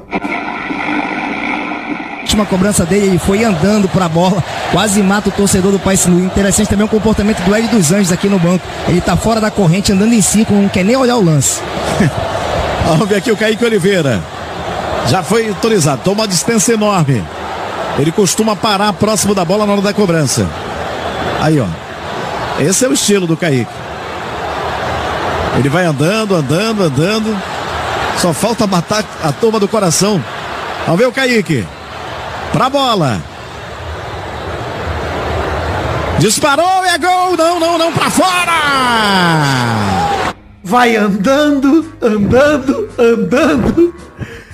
última cobrança dele, ele foi andando pra bola, quase mata o torcedor do Paysandu. Interessante também o comportamento do Hélio dos Anjos aqui no banco. Ele tá fora da corrente, andando em círculo, não quer nem olhar o lance. Vamos ver aqui o Kaique Oliveira. Já foi autorizado, toma uma distância enorme. Ele costuma parar próximo da bola na hora da cobrança. Aí, ó. Esse é o estilo do Kaique. Ele vai andando, andando, andando. Só falta matar a turma do coração. Vamos ver o Kaique. Pra bola. Disparou, é gol! Não, não, não, pra fora! Vai andando, andando, andando.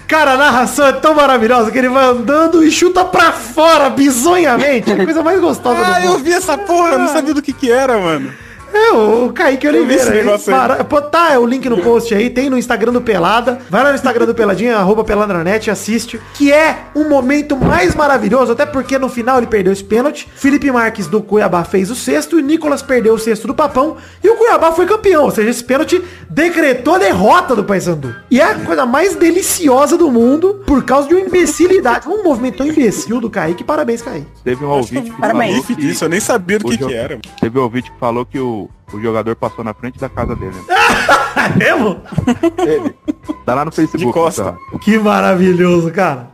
Cara, a narração é tão maravilhosa que ele vai andando e chuta pra fora, bizonhamente. É a coisa mais gostosa do Ah, mundo. eu vi essa porra, eu não sabia do que que era, mano. É, o Kaique esse Oliveira. ele negócio aí. para- Pô, tá, é o link no post aí, tem no Instagram do Pelada. Vai lá no Instagram do Peladinha, arroba peladranet, assiste. Que é um momento mais maravilhoso, até porque no final ele perdeu esse pênalti. Felipe Marques do Cuiabá fez o sexto e Nicolas perdeu o sexto do Papão. E o Cuiabá foi campeão, ou seja, esse pênalti decretou a derrota do Paysandu. E é a coisa mais deliciosa do mundo por causa de uma imbecilidade. Um movimento tão imbecil do Kaique. Parabéns, Kaique. Teve um ouvinte que Parabéns. falou que, disso, eu nem sabia do o que que era. Teve um ouvinte que falou que o, o jogador passou na frente da casa dele. É mesmo? Ele. Tá lá no Facebook. De costa. tá? Que maravilhoso, cara.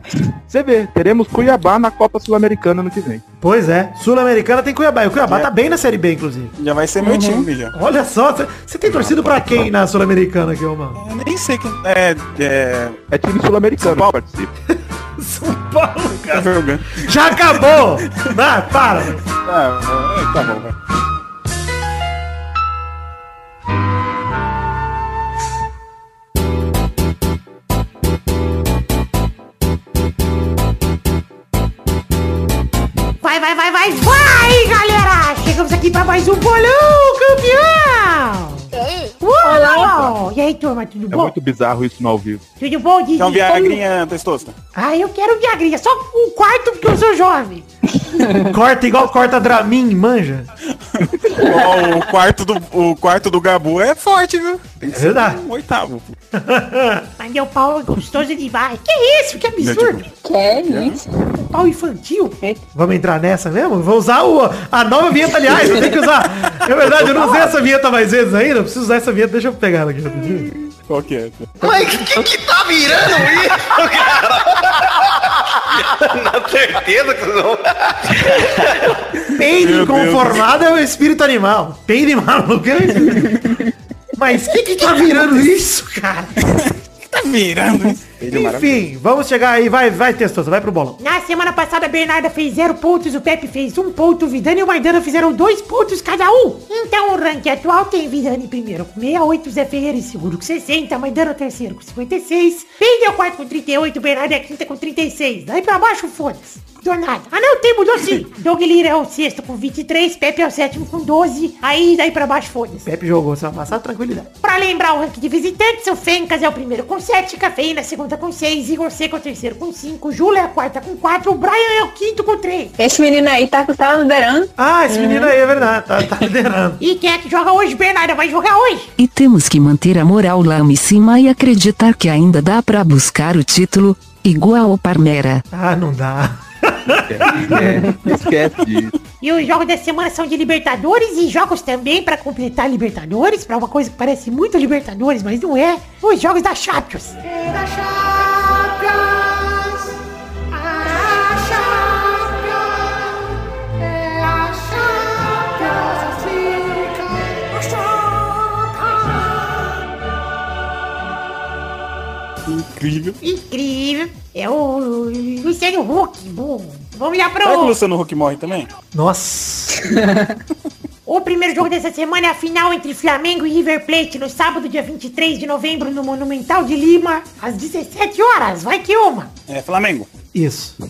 Você vê, teremos Cuiabá na Copa Sul-Americana ano que vem. Pois é, Sul-Americana tem Cuiabá. E o Cuiabá tá bem na Série B, inclusive. Já vai ser meu time, já. Olha só, você tem torcido pra quem na Sul-Americana aqui, ô mano? Eu nem sei quem é. É. É time sul-americano que Paulo. participa. São Paulo, Tá jogando. Já acabou! Ah, para! Ah, é, tá bom, vai. Vai, vai, vai, vai, vai, galera! Chegamos aqui pra mais um bolão, campeão! Uau! E aí, turma, tudo É bom? muito bizarro isso no ao vivo. Tudo bom, Didi? Quer um Viagrinha testosta? Ah, eu quero Viagrinha, só um quarto porque eu sou jovem. Corta igual corta Dramin, manja. Ó, o quarto do o quarto do Gabu é forte, viu? Tem que É ser verdade. um oitavo. Mas meu pau é gostoso demais. Que isso? Que absurdo! Que é isso? Pau infantil? Vamos entrar nessa mesmo? Vou usar o, a nova vinheta, aliás, eu tenho que usar. É verdade, eu não usei essa vinheta mais vezes ainda. Eu preciso usar essa vinheta, deixa eu pegar ela aqui rapidinho. Qual que é? Mas que, que, que tá virando isso, cara? Na certeza que Meu Deus. inconformado é o espírito animal. Peide maluco é o espírito. Mas que que tá virando isso, cara? Tá virando. Ele é maravilhoso. Enfim, vamos chegar aí. Vai, vai, Testoso, vai pro bolão. Na semana passada, a Bernarda fez zero pontos, o Pepe fez um ponto, o Vidani e o Maidana fizeram dois pontos cada um. Então, o ranking atual tem Vidani em primeiro com 68, Zé Ferreira em segundo com 60, Maidana terceiro com 56, Peide é o quarto com 38, Bernarda é a quinta com 36. Daí pra baixo, foda-se. Mudou nada. Ah, não, tem, mudou sim. Doug Lira é o sexto com 23, Pepe é o sétimo com 12, aí daí pra baixo, foda-se. Pepe jogou semana passada, tranquilidade. Pra lembrar o ranking de visitantes, o Fencas é o primeiro com 7, Cafeína é a segunda com 6, Igor Seco é o terceiro com 5, Júlia é a quarta com 4, o Brian é o quinto com 3. Esse menino aí tá, tá liderando. Ah, esse menino aí é verdade, tá, tá liderando. E quem é que joga hoje, Bernarda? Vai jogar hoje? E temos que manter a moral lá em cima e acreditar que ainda dá pra buscar o título, igual o Parmera. Ah, não dá. É, esquece disso. E os jogos da semana são de Libertadores e jogos também pra completar Libertadores, pra uma coisa que parece muito Libertadores, mas não é. Os jogos da Champions. É da Champions. Incrível. Incrível. É o Luciano Huck. Bom, vamos lá Será que o pro... Luciano Huck morre também? Nossa. O primeiro jogo dessa semana é a final entre Flamengo e River Plate no sábado, dia 23 de novembro, no Monumental de Lima, às 17 horas. Vai que uma. É, Flamengo. Isso.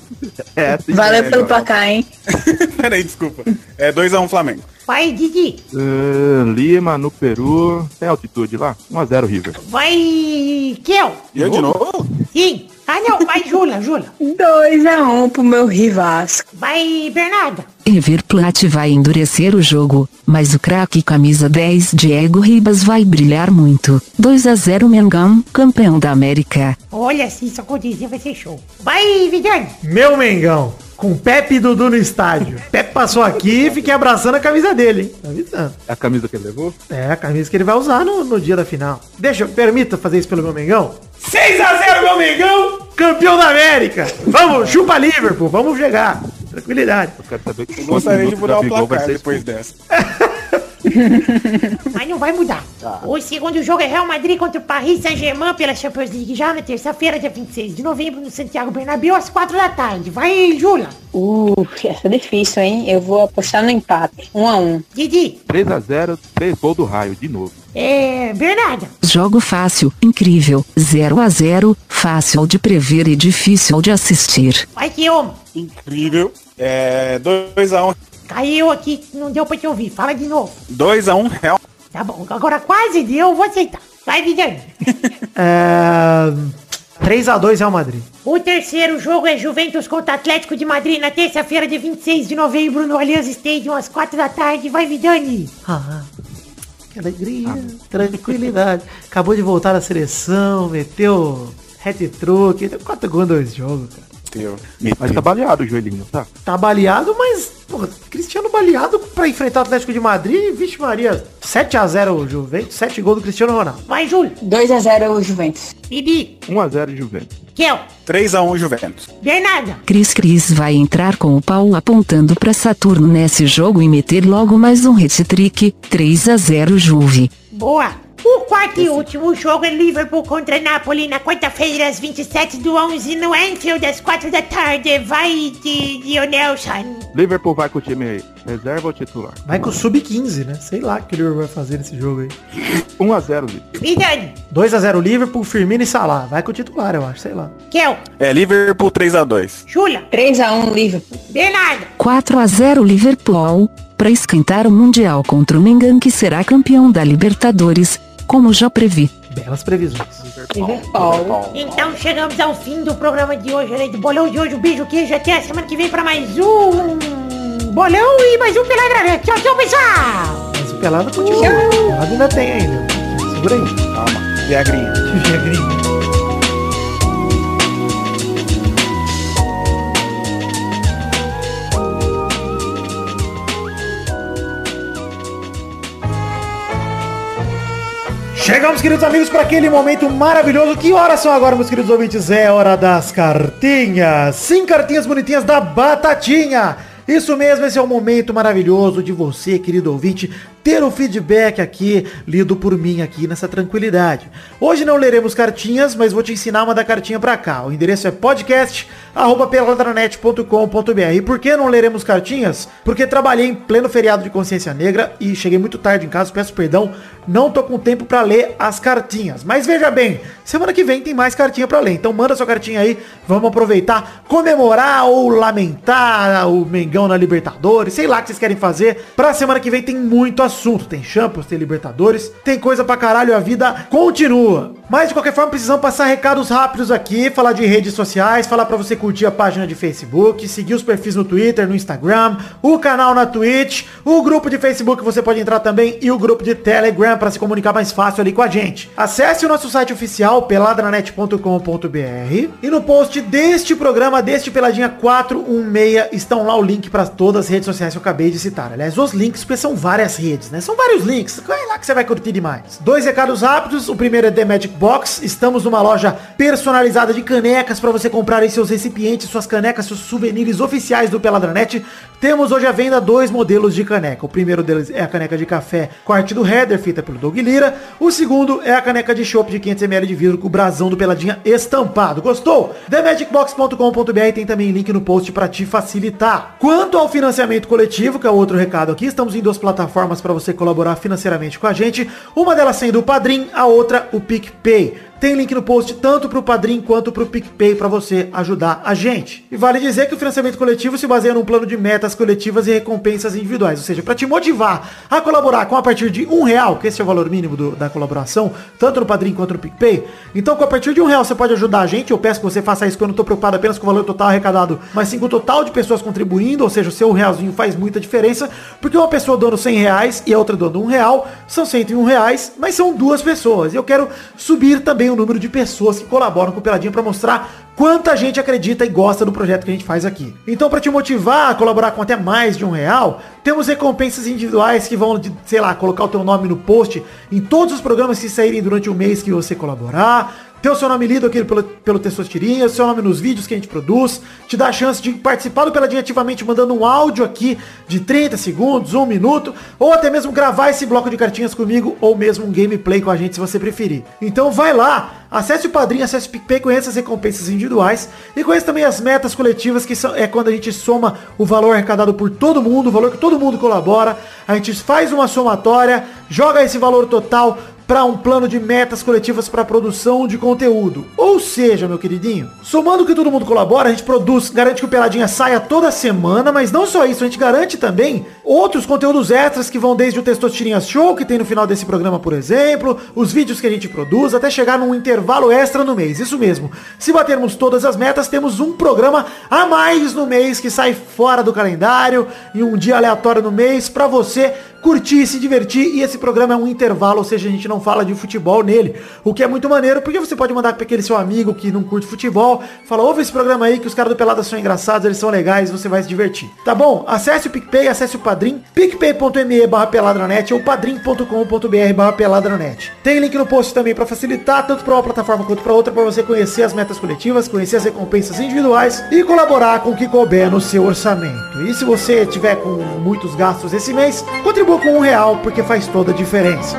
É, Valeu é, pelo ó. placar, hein? Peraí, desculpa. É 2x1 Flamengo. Vai, Didi. Ah, Lima, no Peru. Tem altitude lá? 1x0 River. Vai, Kel. E eu de novo? Sim. Ah, não. Vai, Jula, Jula. 2x1 pro meu rivasco. Vai, Bernarda. River Plate vai endurecer o jogo, mas o craque camisa 10 Diego Ribas vai brilhar muito. 2 a 0 Mengão, campeão da América. Olha, se isso acontecer, vai ser show. Vai, Vidani. Meu Mengão. Com Pepe e Dudu no estádio. Pepe passou aqui e fiquei abraçando a camisa dele, hein? Tá avisando. É a camisa que ele levou? É, a camisa que ele vai usar no, no dia da final. Deixa, permita fazer isso pelo meu Mengão. 6x0 meu Mengão, campeão da América. Vamos, chupa Liverpool, vamos chegar. Tranquilidade. Eu quero saber que Gostaria de mudar o placar depois dessa. Mas não vai mudar. O segundo jogo é Real Madrid contra o Paris Saint-Germain pela Champions League já na terça-feira, dia 26 de novembro, no Santiago Bernabéu, às 4 da tarde. Vai, Jula. Uh, essa é difícil, hein? Eu vou apostar no empate. 1x1. Didi. 3x0, 3 gol do raio, de novo. É, Bernarda. Jogo fácil, incrível, 0 a 0, fácil de prever e difícil de assistir. Vai que. Incrível. É 2x1. Caiu aqui, não deu pra te ouvir. Fala de novo. 2x1 Real. Tá bom, agora quase deu, vou aceitar. Vai, Vidani. É... 3x2 Real Madrid. O terceiro jogo é Juventus contra Atlético de Madrid na terça-feira, dia 26 de novembro, no Allianz Stadium, às 4 da tarde. Vai, Vidani. Ah, que alegria, tranquilidade. Acabou de voltar da seleção, meteu hat-trick, deu 4 gols em dois jogos, cara. Teu. Mas tá baleado o joelhinho, tá? Tá baleado, mas, porra, Cristiano baleado pra enfrentar o Atlético de Madrid, vixe Maria, 7x0 o Juventus, 7 gols do Cristiano Ronaldo. Vai, Júlio. 2x0 o Juventus. Bibi. 1x0 Juventus. Kel. 3x1 Juventus. Bernarda. Cris Cris vai entrar com o pau apontando pra Saturno nesse jogo e meter logo mais um hat-trick, 3 a 0 Juve. Boa. O quarto e último jogo é Liverpool contra Napoli na quarta-feira, às 27 do 11, no Anfield, às 4 da tarde. Vai de Dionelson. Liverpool vai com o time reserva ou titular? Vai com o Sub-15, né? Sei lá o que o Liverpool vai fazer nesse jogo aí. 1x0 Liverpool. Vidani. 2x0 Liverpool, Firmino e Salah. Vai com o titular, eu acho, sei lá. Kel. É Liverpool 3x2. Júlia. 3x1 Liverpool. Bernarda. 4 a 0 Liverpool, pra esquentar o Mundial contra o Mengan que será campeão da Libertadores, como já previ. Belas previsões. Liverpool. Então chegamos ao fim do programa de hoje, né? Do bolão de hoje. Um beijo, queijo. Até a semana que vem pra mais um bolão e mais um Peladranet. Tchau, tchau, pessoal. Mas o Pelado continua. O Pelado ainda tem ainda. Segura aí. Calma. Viagrinha. Viagrinho. Chegamos, queridos amigos, para aquele momento maravilhoso. Que horas são agora, meus queridos ouvintes? É hora das cartinhas. Sim, cartinhas bonitinhas da Batatinha. Isso mesmo, esse é o momento maravilhoso de você, querido ouvinte, ter o feedback aqui, lido por mim aqui nessa tranquilidade. Hoje não leremos cartinhas, mas vou te ensinar uma da cartinha pra cá. O endereço é podcast.peladranet.com.br. E por que não leremos cartinhas? Porque trabalhei em pleno feriado de consciência negra e cheguei muito tarde em casa, peço perdão, não tô com tempo pra ler as cartinhas. Mas veja bem, semana que vem tem mais cartinha pra ler. Então manda sua cartinha aí, vamos aproveitar, comemorar ou lamentar o Mengão na Libertadores, sei lá o que vocês querem fazer. Pra semana que vem tem muito assunto. Tem Champions, tem Libertadores, tem coisa pra caralho, a vida continua. Mas de qualquer forma precisamos passar recados rápidos aqui, falar de redes sociais, falar pra você curtir a página de Facebook, seguir os perfis no Twitter, no Instagram, o canal na Twitch, o grupo de Facebook você pode entrar também e o grupo de Telegram para se comunicar mais fácil ali com a gente. Acesse o nosso site oficial peladranet.com.br e no post deste programa, deste Peladinha 416, estão lá o link para todas as redes sociais que eu acabei de citar. Aliás, os links, porque são várias redes, né? São vários links. Vai lá que você vai curtir demais. Dois recados rápidos. O primeiro é The Magic Box. Estamos numa loja personalizada de canecas para você comprar aí seus recipientes, suas canecas, seus souvenirs oficiais do Peladranet. Temos hoje à venda dois modelos de caneca. O primeiro deles é a caneca de café com do header, feita pelo Doug Lira. O segundo é a caneca de chopp de 500ml de vidro com o brasão do Peladinha estampado. Gostou? TheMagicBox.com.br tem também link no post para te facilitar. Quanto ao financiamento coletivo, que é o outro recado aqui, estamos em duas plataformas para você colaborar financeiramente com a gente. Uma delas sendo o Padrim, a outra o PicPay. be. Tem link no post tanto pro Padrim quanto pro PicPay para você ajudar a gente. E vale dizer que o financiamento coletivo se baseia num plano de metas coletivas e recompensas individuais, ou seja, para te motivar a colaborar com a partir de um real, que esse é o valor mínimo do- da colaboração, tanto no Padrim quanto no PicPay. Então, com a partir de um real você pode ajudar a gente. Eu peço que você faça isso, que eu não tô preocupado apenas com o valor total arrecadado, mas sim com o total de pessoas contribuindo, ou seja, o seu realzinho faz muita diferença, porque uma pessoa doando 100 reais e a outra doando um real, são 101 reais, mas são duas pessoas. E eu quero subir também o número de pessoas que colaboram com o Peladinha para mostrar quanta gente acredita e gosta do projeto que a gente faz aqui. Então, para te motivar a colaborar com até mais de um real, temos recompensas individuais que vão, sei lá, colocar o teu nome no post em todos os programas que saírem durante o mês que você colaborar. Ter o seu nome lido aqui pelo, pelo Testosterinha, o seu nome nos vídeos que a gente produz, te dá a chance de participar do Peladinha ativamente mandando um áudio aqui de 30 segundos, um minuto, ou até mesmo gravar esse bloco de cartinhas comigo, ou mesmo um gameplay com a gente se você preferir. Então vai lá, acesse o Padrinho, acesse o PicPay, conheça as recompensas individuais e conheça também as metas coletivas, que são, é quando a gente soma o valor arrecadado por todo mundo, o valor que todo mundo colabora, a gente faz uma somatória, joga esse valor total para um plano de metas coletivas para produção de conteúdo. Ou seja, meu queridinho, somando que todo mundo colabora, a gente produz, garante que o Peladinha saia toda semana, mas não só isso, a gente garante também outros conteúdos extras que vão desde o Testosterinhas Show, que tem no final desse programa, por exemplo, os vídeos que a gente produz, até chegar num intervalo extra no mês. Isso mesmo. Se batermos todas as metas, temos um programa a mais no mês que sai fora do calendário, em um dia aleatório no mês, para você curtir, se divertir e esse programa é um intervalo, ou seja, a gente não fala de futebol nele, o que é muito maneiro, porque você pode mandar para aquele seu amigo que não curte futebol, fala, ouve esse programa aí que os caras do Pelada são engraçados, eles são legais, você vai se divertir. Tá bom? Acesse o PicPay, acesse o Padrim, picpay.me barra peladranet ou padrim.com.br barra peladranet. Tem link no post também para facilitar, tanto para uma plataforma quanto para outra, para você conhecer as metas coletivas, conhecer as recompensas individuais e colaborar com o que couber no seu orçamento. E se você tiver com muitos gastos esse mês, contribua com um real, porque faz toda a diferença.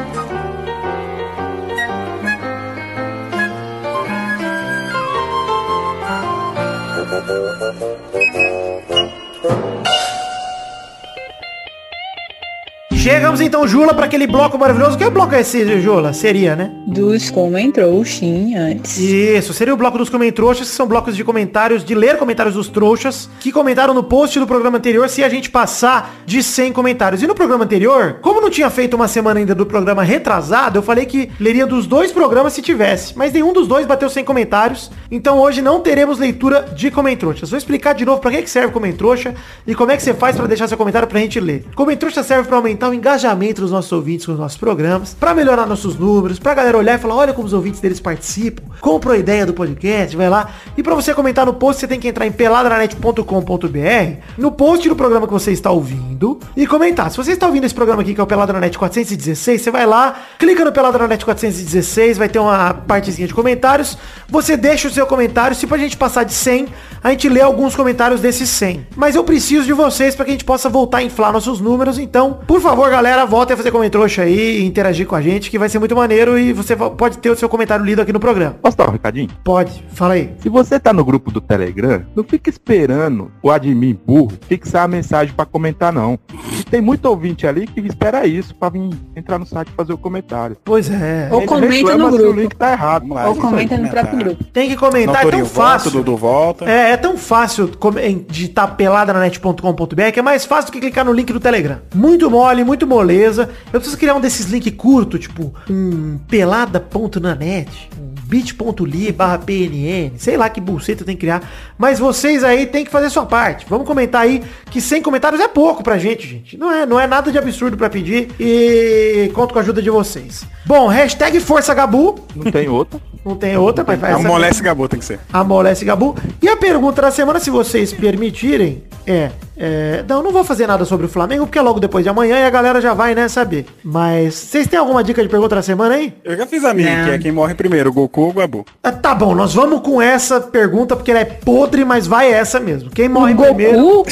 Chegamos então, Jula, para aquele bloco maravilhoso. Que bloco é esse, Jula? Seria, né? Dos comentrouxinhas. Isso, seria o bloco dos comentroxas, que são blocos de comentários, de ler comentários dos trouxas, que comentaram no post do programa anterior se a gente passar de 100 comentários. E no programa anterior, como não tinha feito uma semana ainda do programa retrasado, eu falei que leria dos dois programas se tivesse. Mas nenhum dos dois bateu 100 comentários. Então hoje não teremos leitura de Comentrouxas. Vou explicar de novo pra que serve Comentrouxa e como é que você faz pra deixar seu comentário pra gente ler. Comentrouxa serve pra aumentar o engajamento dos nossos ouvintes com os nossos programas, pra melhorar nossos números, pra galera olhar e falar, olha como os ouvintes deles participam, compram a ideia do podcast, vai lá. E pra você comentar no post, você tem que entrar em peladranet.com.br, no post do programa que você está ouvindo e comentar. Se você está ouvindo esse programa aqui, que é o Peladranet 416, você vai lá, clica no Peladranet 416, vai ter uma partezinha de comentários, você deixa o seu comentário, se pra gente passar de 100, a gente lê alguns comentários desses 100. Mas eu preciso de vocês para que a gente possa voltar a inflar nossos números, então, por favor, galera, voltem a fazer comentrouxa aí e interagir com a gente, que vai ser muito maneiro e você pode ter o seu comentário lido aqui no programa. Posso dar um recadinho? Pode, fala aí. Se você tá no grupo do Telegram, não fica esperando o admin burro fixar a mensagem pra comentar, não. E tem muito ouvinte ali que espera isso pra vir entrar no site e fazer o comentário. Pois é. Ou Ele comenta no grupo. o link tá errado. Lá, Ou comenta no próprio comentar. grupo. Tem que comentar, é tão fácil. volta, Dudu volta. É, é tão fácil come- em digitar peladranet.com.br que é mais fácil do que clicar no link do Telegram. Muito mole, muito moleza. Eu preciso criar um desses links curto, tipo um pelada.nanet, um bit.ly barra pnn, sei lá que buceta tem que criar. Mas vocês aí tem que fazer sua parte. Vamos comentar aí que 100 comentários é pouco pra gente, gente. Não é, não é nada de absurdo pra pedir e conto com a ajuda de vocês. Bom, hashtag Força Gabu. Não tem outra. Não tem outra, mas faz Amolece Gabu, tem que ser. Amolece Gabu. E a pergunta da semana, se vocês permitirem, é, é, Não, não vou fazer nada sobre o Flamengo, porque é logo depois de amanhã e a galera já vai, né, saber. Mas vocês têm alguma dica de pergunta da semana aí? Eu já fiz a minha, que é quem morre primeiro, Goku ou. Ah, tá bom, nós vamos com essa pergunta, porque ela é podre, mas vai essa mesmo. Quem morre Goku?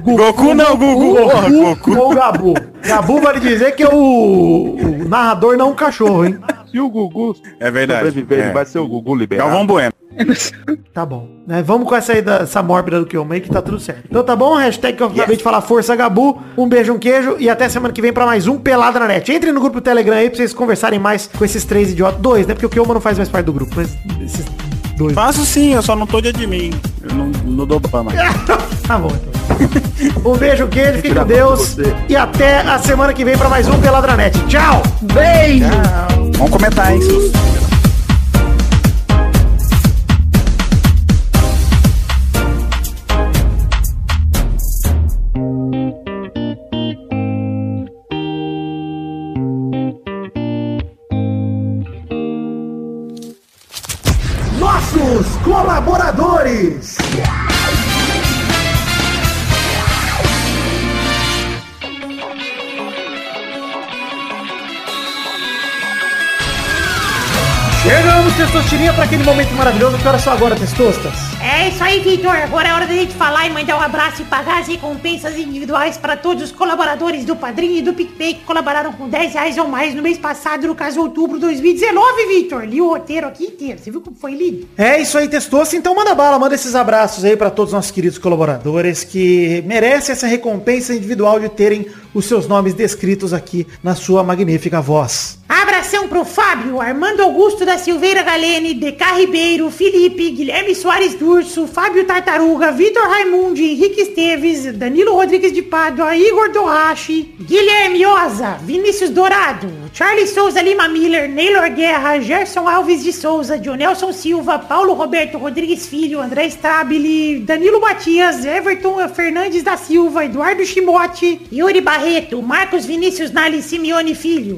Primeiro... Goku não, Gugu. Porra, Goku ou Gabu? Gabu vale dizer que é o, o narrador não um cachorro, hein? Se o Gugu É verdade. sobreviver, é. ele vai ser o Gugu liberado. Galvão Bueno. Tá bom. Né? Vamos com essa aí, da, essa mórbida do que eu meio que tá tudo certo. Então tá bom, hashtag que eu acabei de falar, Força Gabu. Um beijo, um queijo e até semana que vem pra mais um Pelada na Net. Entre no grupo do Telegram aí pra vocês conversarem mais com esses três idiotas. Dois, né? Porque o Kioma não faz mais parte do grupo, mas esses dois. Faço sim, eu só não tô de admin. Eu não, não dou ban mais. Tá bom, então. Um beijo, queijo, fique com Deus. E até a semana que vem pra mais um Pelada na Net. Tchau! Beijo! Vamos comentar, hein, Que hora só agora, Testostas? É isso aí, Vitor. Agora é hora da gente falar e mandar um abraço e pagar as recompensas individuais para todos os colaboradores do Padrinho e do PicPay que colaboraram com 10 reais ou mais no mês passado, no caso outubro de 2019, Vitor. Li o roteiro aqui inteiro. Você viu como foi lido? É isso aí, Testosta. Então manda bala, manda esses abraços aí para todos os nossos queridos colaboradores que merecem essa recompensa individual de terem os seus nomes descritos aqui na sua magnífica voz. Abração pro Fábio, Armando Augusto da Silveira Galene, DK Ribeiro, Felipe, Guilherme Soares Durso, Fábio Tartaruga, Vitor Raimundi, Henrique Esteves, Danilo Rodrigues de Pádua, Igor Dohashi, Guilherme Oza, Vinícius Dourado, Charlie Souza Lima Miller, Neylor Guerra, Gerson Alves de Souza, Dionelson Silva, Paulo Roberto Rodrigues Filho, André Stabile, Danilo Matias, Everton Fernandes da Silva, Eduardo Chimote, Yuri Barreto, Marcos Vinícius Nali Simeone Filho,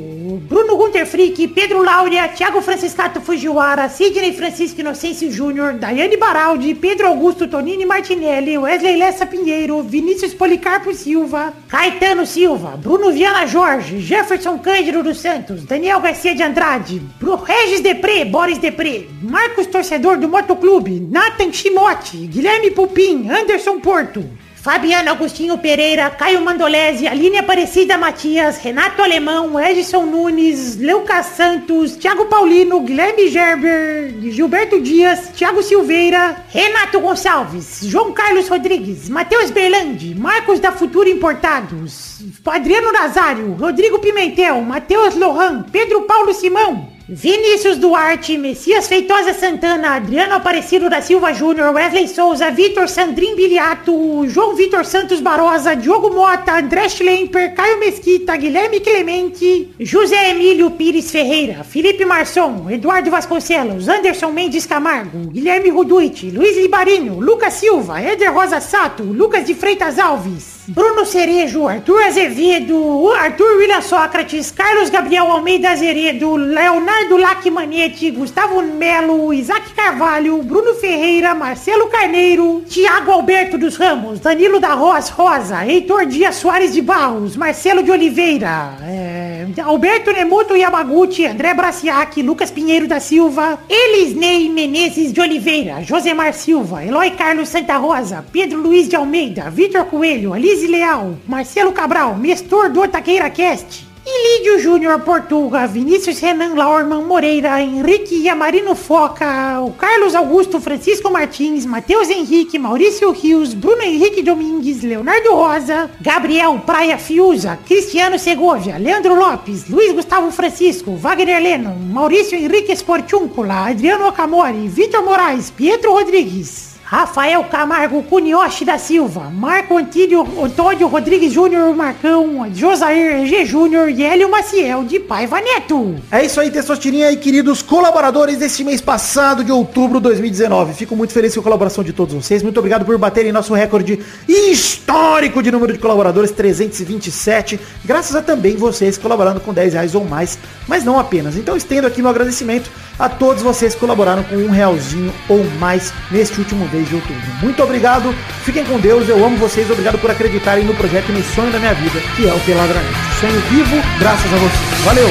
Bruno Gunter Frick, Pedro Laura, Thiago Franciscato Fujiwara, Sidney Francisco Inocêncio Júnior, Daiane Baraldi, Pedro Augusto Tonini Martinelli, Wesley Lessa Pinheiro, Vinícius Policarpo Silva, Caetano Silva, Bruno Viana Jorge, Jefferson Cândido dos Santos, Daniel Garcia de Andrade, Bru Regis Depré, Boris Depré, Marcos Torcedor do Motoclube, Nathan Chimote, Guilherme Pupim, Anderson Porto, Fabiano Agostinho Pereira, Caio Mandolese, Aline Aparecida Matias, Renato Alemão, Edson Nunes, Lucas Santos, Thiago Paulino, Guilherme Gerber, Gilberto Dias, Thiago Silveira, Renato Gonçalves, João Carlos Rodrigues, Matheus Berlandi, Marcos da Futura Importados, Adriano Nazário, Rodrigo Pimentel, Matheus Lohan, Pedro Paulo Simão, Vinícius Duarte, Messias Feitosa Santana, Adriano Aparecido da Silva Júnior, Wesley Souza, Vitor Sandrin Biliato, João Vitor Santos Barosa, Diogo Mota, André Schlemper, Caio Mesquita, Guilherme Clemente, José Emílio Pires Ferreira, Felipe Marçom, Eduardo Vasconcelos, Anderson Mendes Camargo, Guilherme Ruduit, Luiz Libarino, Lucas Silva, Éder Rosa Sato, Lucas de Freitas Alves, Bruno Cerejo, Arthur Azevedo, Arthur William Sócrates, Carlos Gabriel Almeida Azeredo, Leonardo Lacmanete, Gustavo Melo, Isaac Carvalho, Bruno Ferreira, Marcelo Carneiro, Tiago Alberto dos Ramos, Danilo da Roz Rosa, Heitor Dias Soares de Barros, Marcelo de Oliveira, é, Alberto Nemoto Yamaguchi, André Braciac, Lucas Pinheiro da Silva, Elisnei Menezes de Oliveira, Josemar Silva, Eloy Carlos Santa Rosa, Pedro Luiz de Almeida, Vitor Coelho, Alice Leal, Marcelo Cabral, Mestor do Taqueira Cast, Ilídio Júnior Portuga, Vinícius Renan Laurman Moreira, Henrique Yamarino Foca, o Carlos Augusto Francisco Martins, Matheus Henrique, Maurício Rios, Bruno Henrique Domingues, Leonardo Rosa, Gabriel Praia Fiuza, Cristiano Segovia, Leandro Lopes, Luiz Gustavo Francisco, Wagner Lennon, Maurício Henrique Sportúncula, Adriano Okamori, Vitor Moraes, Pietro Rodrigues, Rafael Camargo Cunioche da Silva, Marco Antílio Antônio Rodrigues Júnior Marcão, Josair G. Júnior e Hélio Maciel de Paiva Neto. É isso aí, Testosterinha e queridos colaboradores deste mês passado de outubro de 2019. Fico muito feliz com a colaboração de todos vocês. Muito obrigado por baterem nosso recorde histórico de número de colaboradores, 327. Graças a também vocês colaborando com 10 reais ou mais, mas não apenas. Então estendo aqui meu agradecimento a todos vocês que colaboraram com um realzinho ou mais neste último mês de outubro. Muito obrigado, fiquem com Deus, eu amo vocês, obrigado por acreditarem no projeto e no sonho da minha vida, que é o Peladranete. Sonho vivo, graças a vocês. Valeu!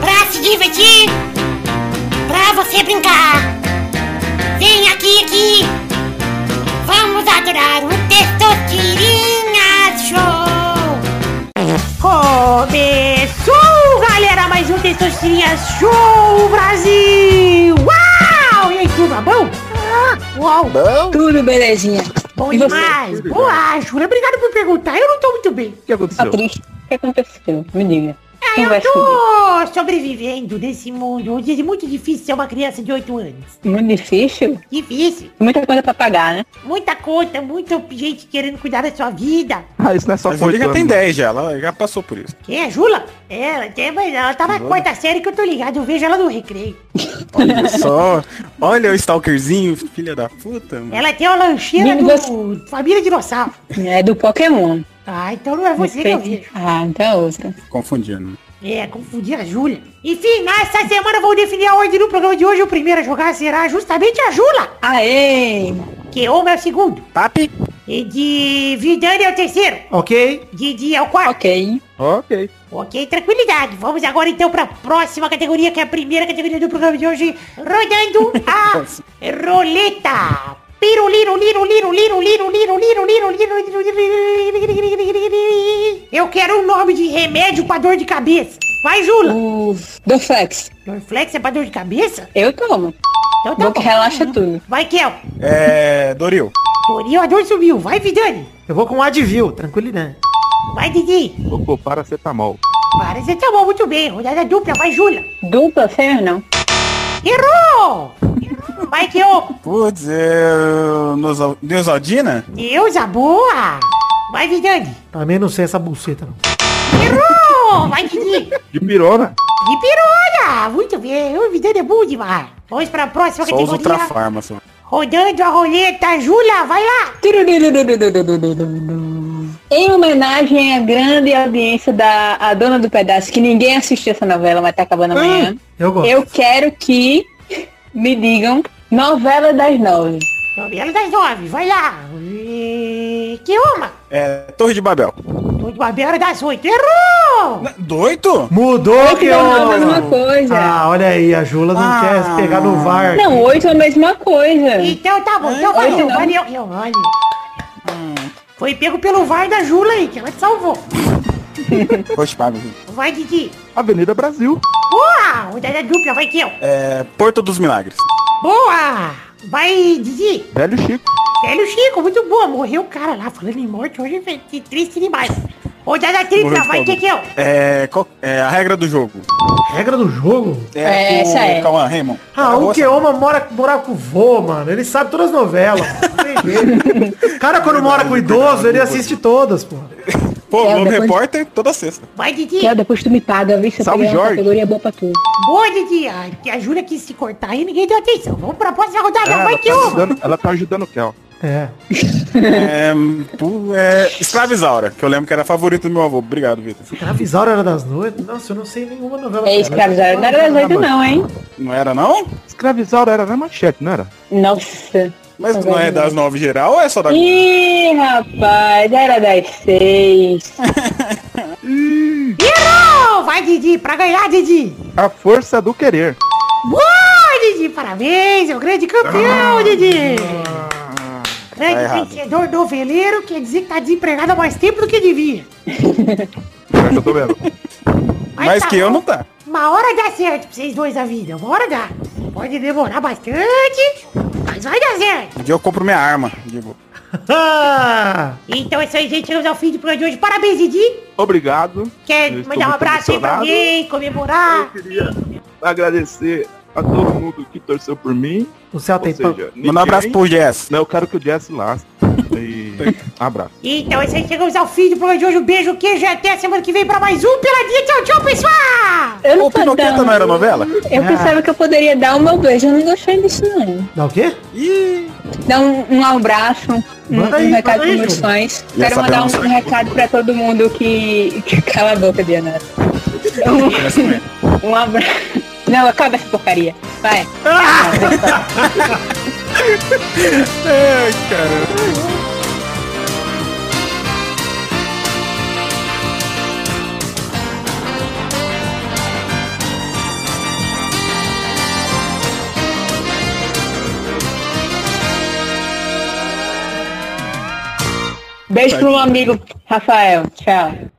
Pra se divertir, pra você brincar. Adorar o Testosterinha Show. Começou, galera, mais um Testosterinha Show Brasil. Uau! E aí, tudo bom? Ah, uau. Tudo belezinha. Bom E demais. Boa, Júlia. Obrigado por perguntar. Eu não tô muito bem. O que aconteceu? Tá triste. O que aconteceu? Me diga. Eu comigo. tô sobrevivendo nesse mundo onde é muito difícil ser uma criança de 8 anos. Muito difícil. Difícil. Muita coisa pra pagar, né? Muita conta, muita gente querendo cuidar da sua vida. Ah, isso não é só A Júlia já contando. tem 10 já, ela já passou por isso. Quem é Jula? É, Ela, tem, mas ela tá na quarta série que eu tô ligado, eu vejo ela no recreio. Olha só. Olha o stalkerzinho, filha da puta, mano. Ela tem uma lancheira do Família Dinossauro. É do Pokémon. Ah, então não é você que eu vejo. Ah, então é outra. Confundindo. É, confundi a Júlia. Enfim, nessa semana vou definir a ordem do programa de hoje. O primeiro a jogar será justamente a Jula. Aê! Que Oma é o segundo. Papi? E de Vidani é o terceiro. Ok? Didi é o quarto. Ok. Ok. Ok, tranquilidade. Vamos agora então para a próxima categoria, que é a primeira categoria do programa de hoje. Rodando a roleta. Eu quero um nome de remédio pra dor de cabeça. Vai, Jula. liro, Dorflex. Dorflex é pra dor de cabeça? Eu tomo. Então tá liro, liro, relaxa tudo. Vai, Kel. É... Doril. Doril, a dor subiu. Vai, Vidani. Eu vou com Advil, tranquilidade. Vai, Didi. liro, liro, liro, liro, muito bem. Rodada dupla, vai, Jula. Dupla, Fernão. Errou! Vai, Kel. Putz, é. Nosal- Neusaldina? Deusa boa! Vai, Vidani! Também não sei essa buceta, não. Errou! Vai, Didi! De pirona. De pironha! Muito bem, o Vidani é bom demais. Vamos pra próxima Só os categoria. Ultrafarma, só. Rodando a roleta, Jula, vai lá! Em homenagem à grande audiência da a dona do pedaço, que ninguém assistiu essa novela, mas tá acabando amanhã. Eu gosto. Eu quero que me digam novela das nove. Novela das nove, vai lá! E... Que uma! É. Torre de Babel. Tô de Babel era das oito. Errou! Doito? Mudou que Oito eu... não é a mesma coisa. Ah, olha aí, a Jula não Ah. quer se pegar no VAR. Não, oito é a mesma coisa. Então tá bom, então Oito valeu, não. valeu. Eu, valeu. Foi pego pelo VAR da Jula aí, que ela te salvou. Poxa. Vai, Didi. Avenida Brasil. Boa! Rodada dupla, vai, Kel. É. Porto dos Milagres. Boa! Vai, Didi. Velho Chico. Velho Chico, muito boa. Morreu o cara lá, falando em morte. Hoje é que triste demais. Ô, Dada Tripla, Morreu de vai. Kekel. É, qual- é a regra do jogo. Regra do jogo? É, essa é. Calma, Raymond. Ah, o Keoma mora, mora com o vô, mano. Ele sabe todas as novelas. O cara, quando mora com o idoso, ele assiste todas, pô. Pô, É, Globo depois- Repórter toda sexta. Vai, Didi. Kel, depois tu me paga, viu? Você Salve, Jorge. categoria boa pra tu. Boa, Didi. A, a Júlia quis se cortar aí, ninguém deu atenção. Vamos pra próxima rodada. É, vai, ela, tá ajudando, ela tá ajudando o Kel. É. É, é, Escravizaura, que eu lembro que era favorito do meu avô. Obrigado, Vitor. Escravizaura era das noites? Nossa, eu não sei nenhuma novela. É dela. escravizado. Não era das oito não, hein? Não era, não? Escravizaura era na manchete, não era? Nossa. Mas Tá não é das nove geral ou é só da Ih, rapaz, era das seis. Errou! Vai, Didi. Pra ganhar, Didi. A força do querer. Boa, Didi. Parabéns. É o grande campeão, Didi. Grande Tá vencedor noveleiro, quer dizer que tá desempregado há mais tempo do que devia. É que eu tô vendo. Mas Mais tá que eu bom. não tá. Uma hora dá certo pra vocês dois a vida. Uma hora dá. Pode demorar bastante, mas vai dar certo. Um dia eu compro minha arma, digo. Então é isso aí, gente. Chegamos ao fim do programa de hoje. Parabéns, Didi. Obrigado. Quer Eu mandar um abraço aí pra alguém, comemorar? Eu queria agradecer a todo mundo que torceu por mim. o céu tem seja, Manda um abraço ninguém- pro Jess. Não, eu quero que o Jess lasque. E... Abraço. Então isso aí. Chegamos ao fim do programa de hoje. Um beijo, queijo. e Até a semana que vem pra mais um Peladinha. Tchau, tchau, pessoal. Eu não O dando. não era novela? Eu pensava que eu poderia dar o meu beijo, eu não gostei disso não. Dá o quê? Ih, Dar um, um abraço, um, aí, um recado manda aí, pros meus fãs. Quero mandar um, sai. recado pra todo mundo que... que cala a boca, Diana. Um, um abraço. Não, acaba essa porcaria. Vai. Ai. Beijo pro meu amigo Rafael. Tchau.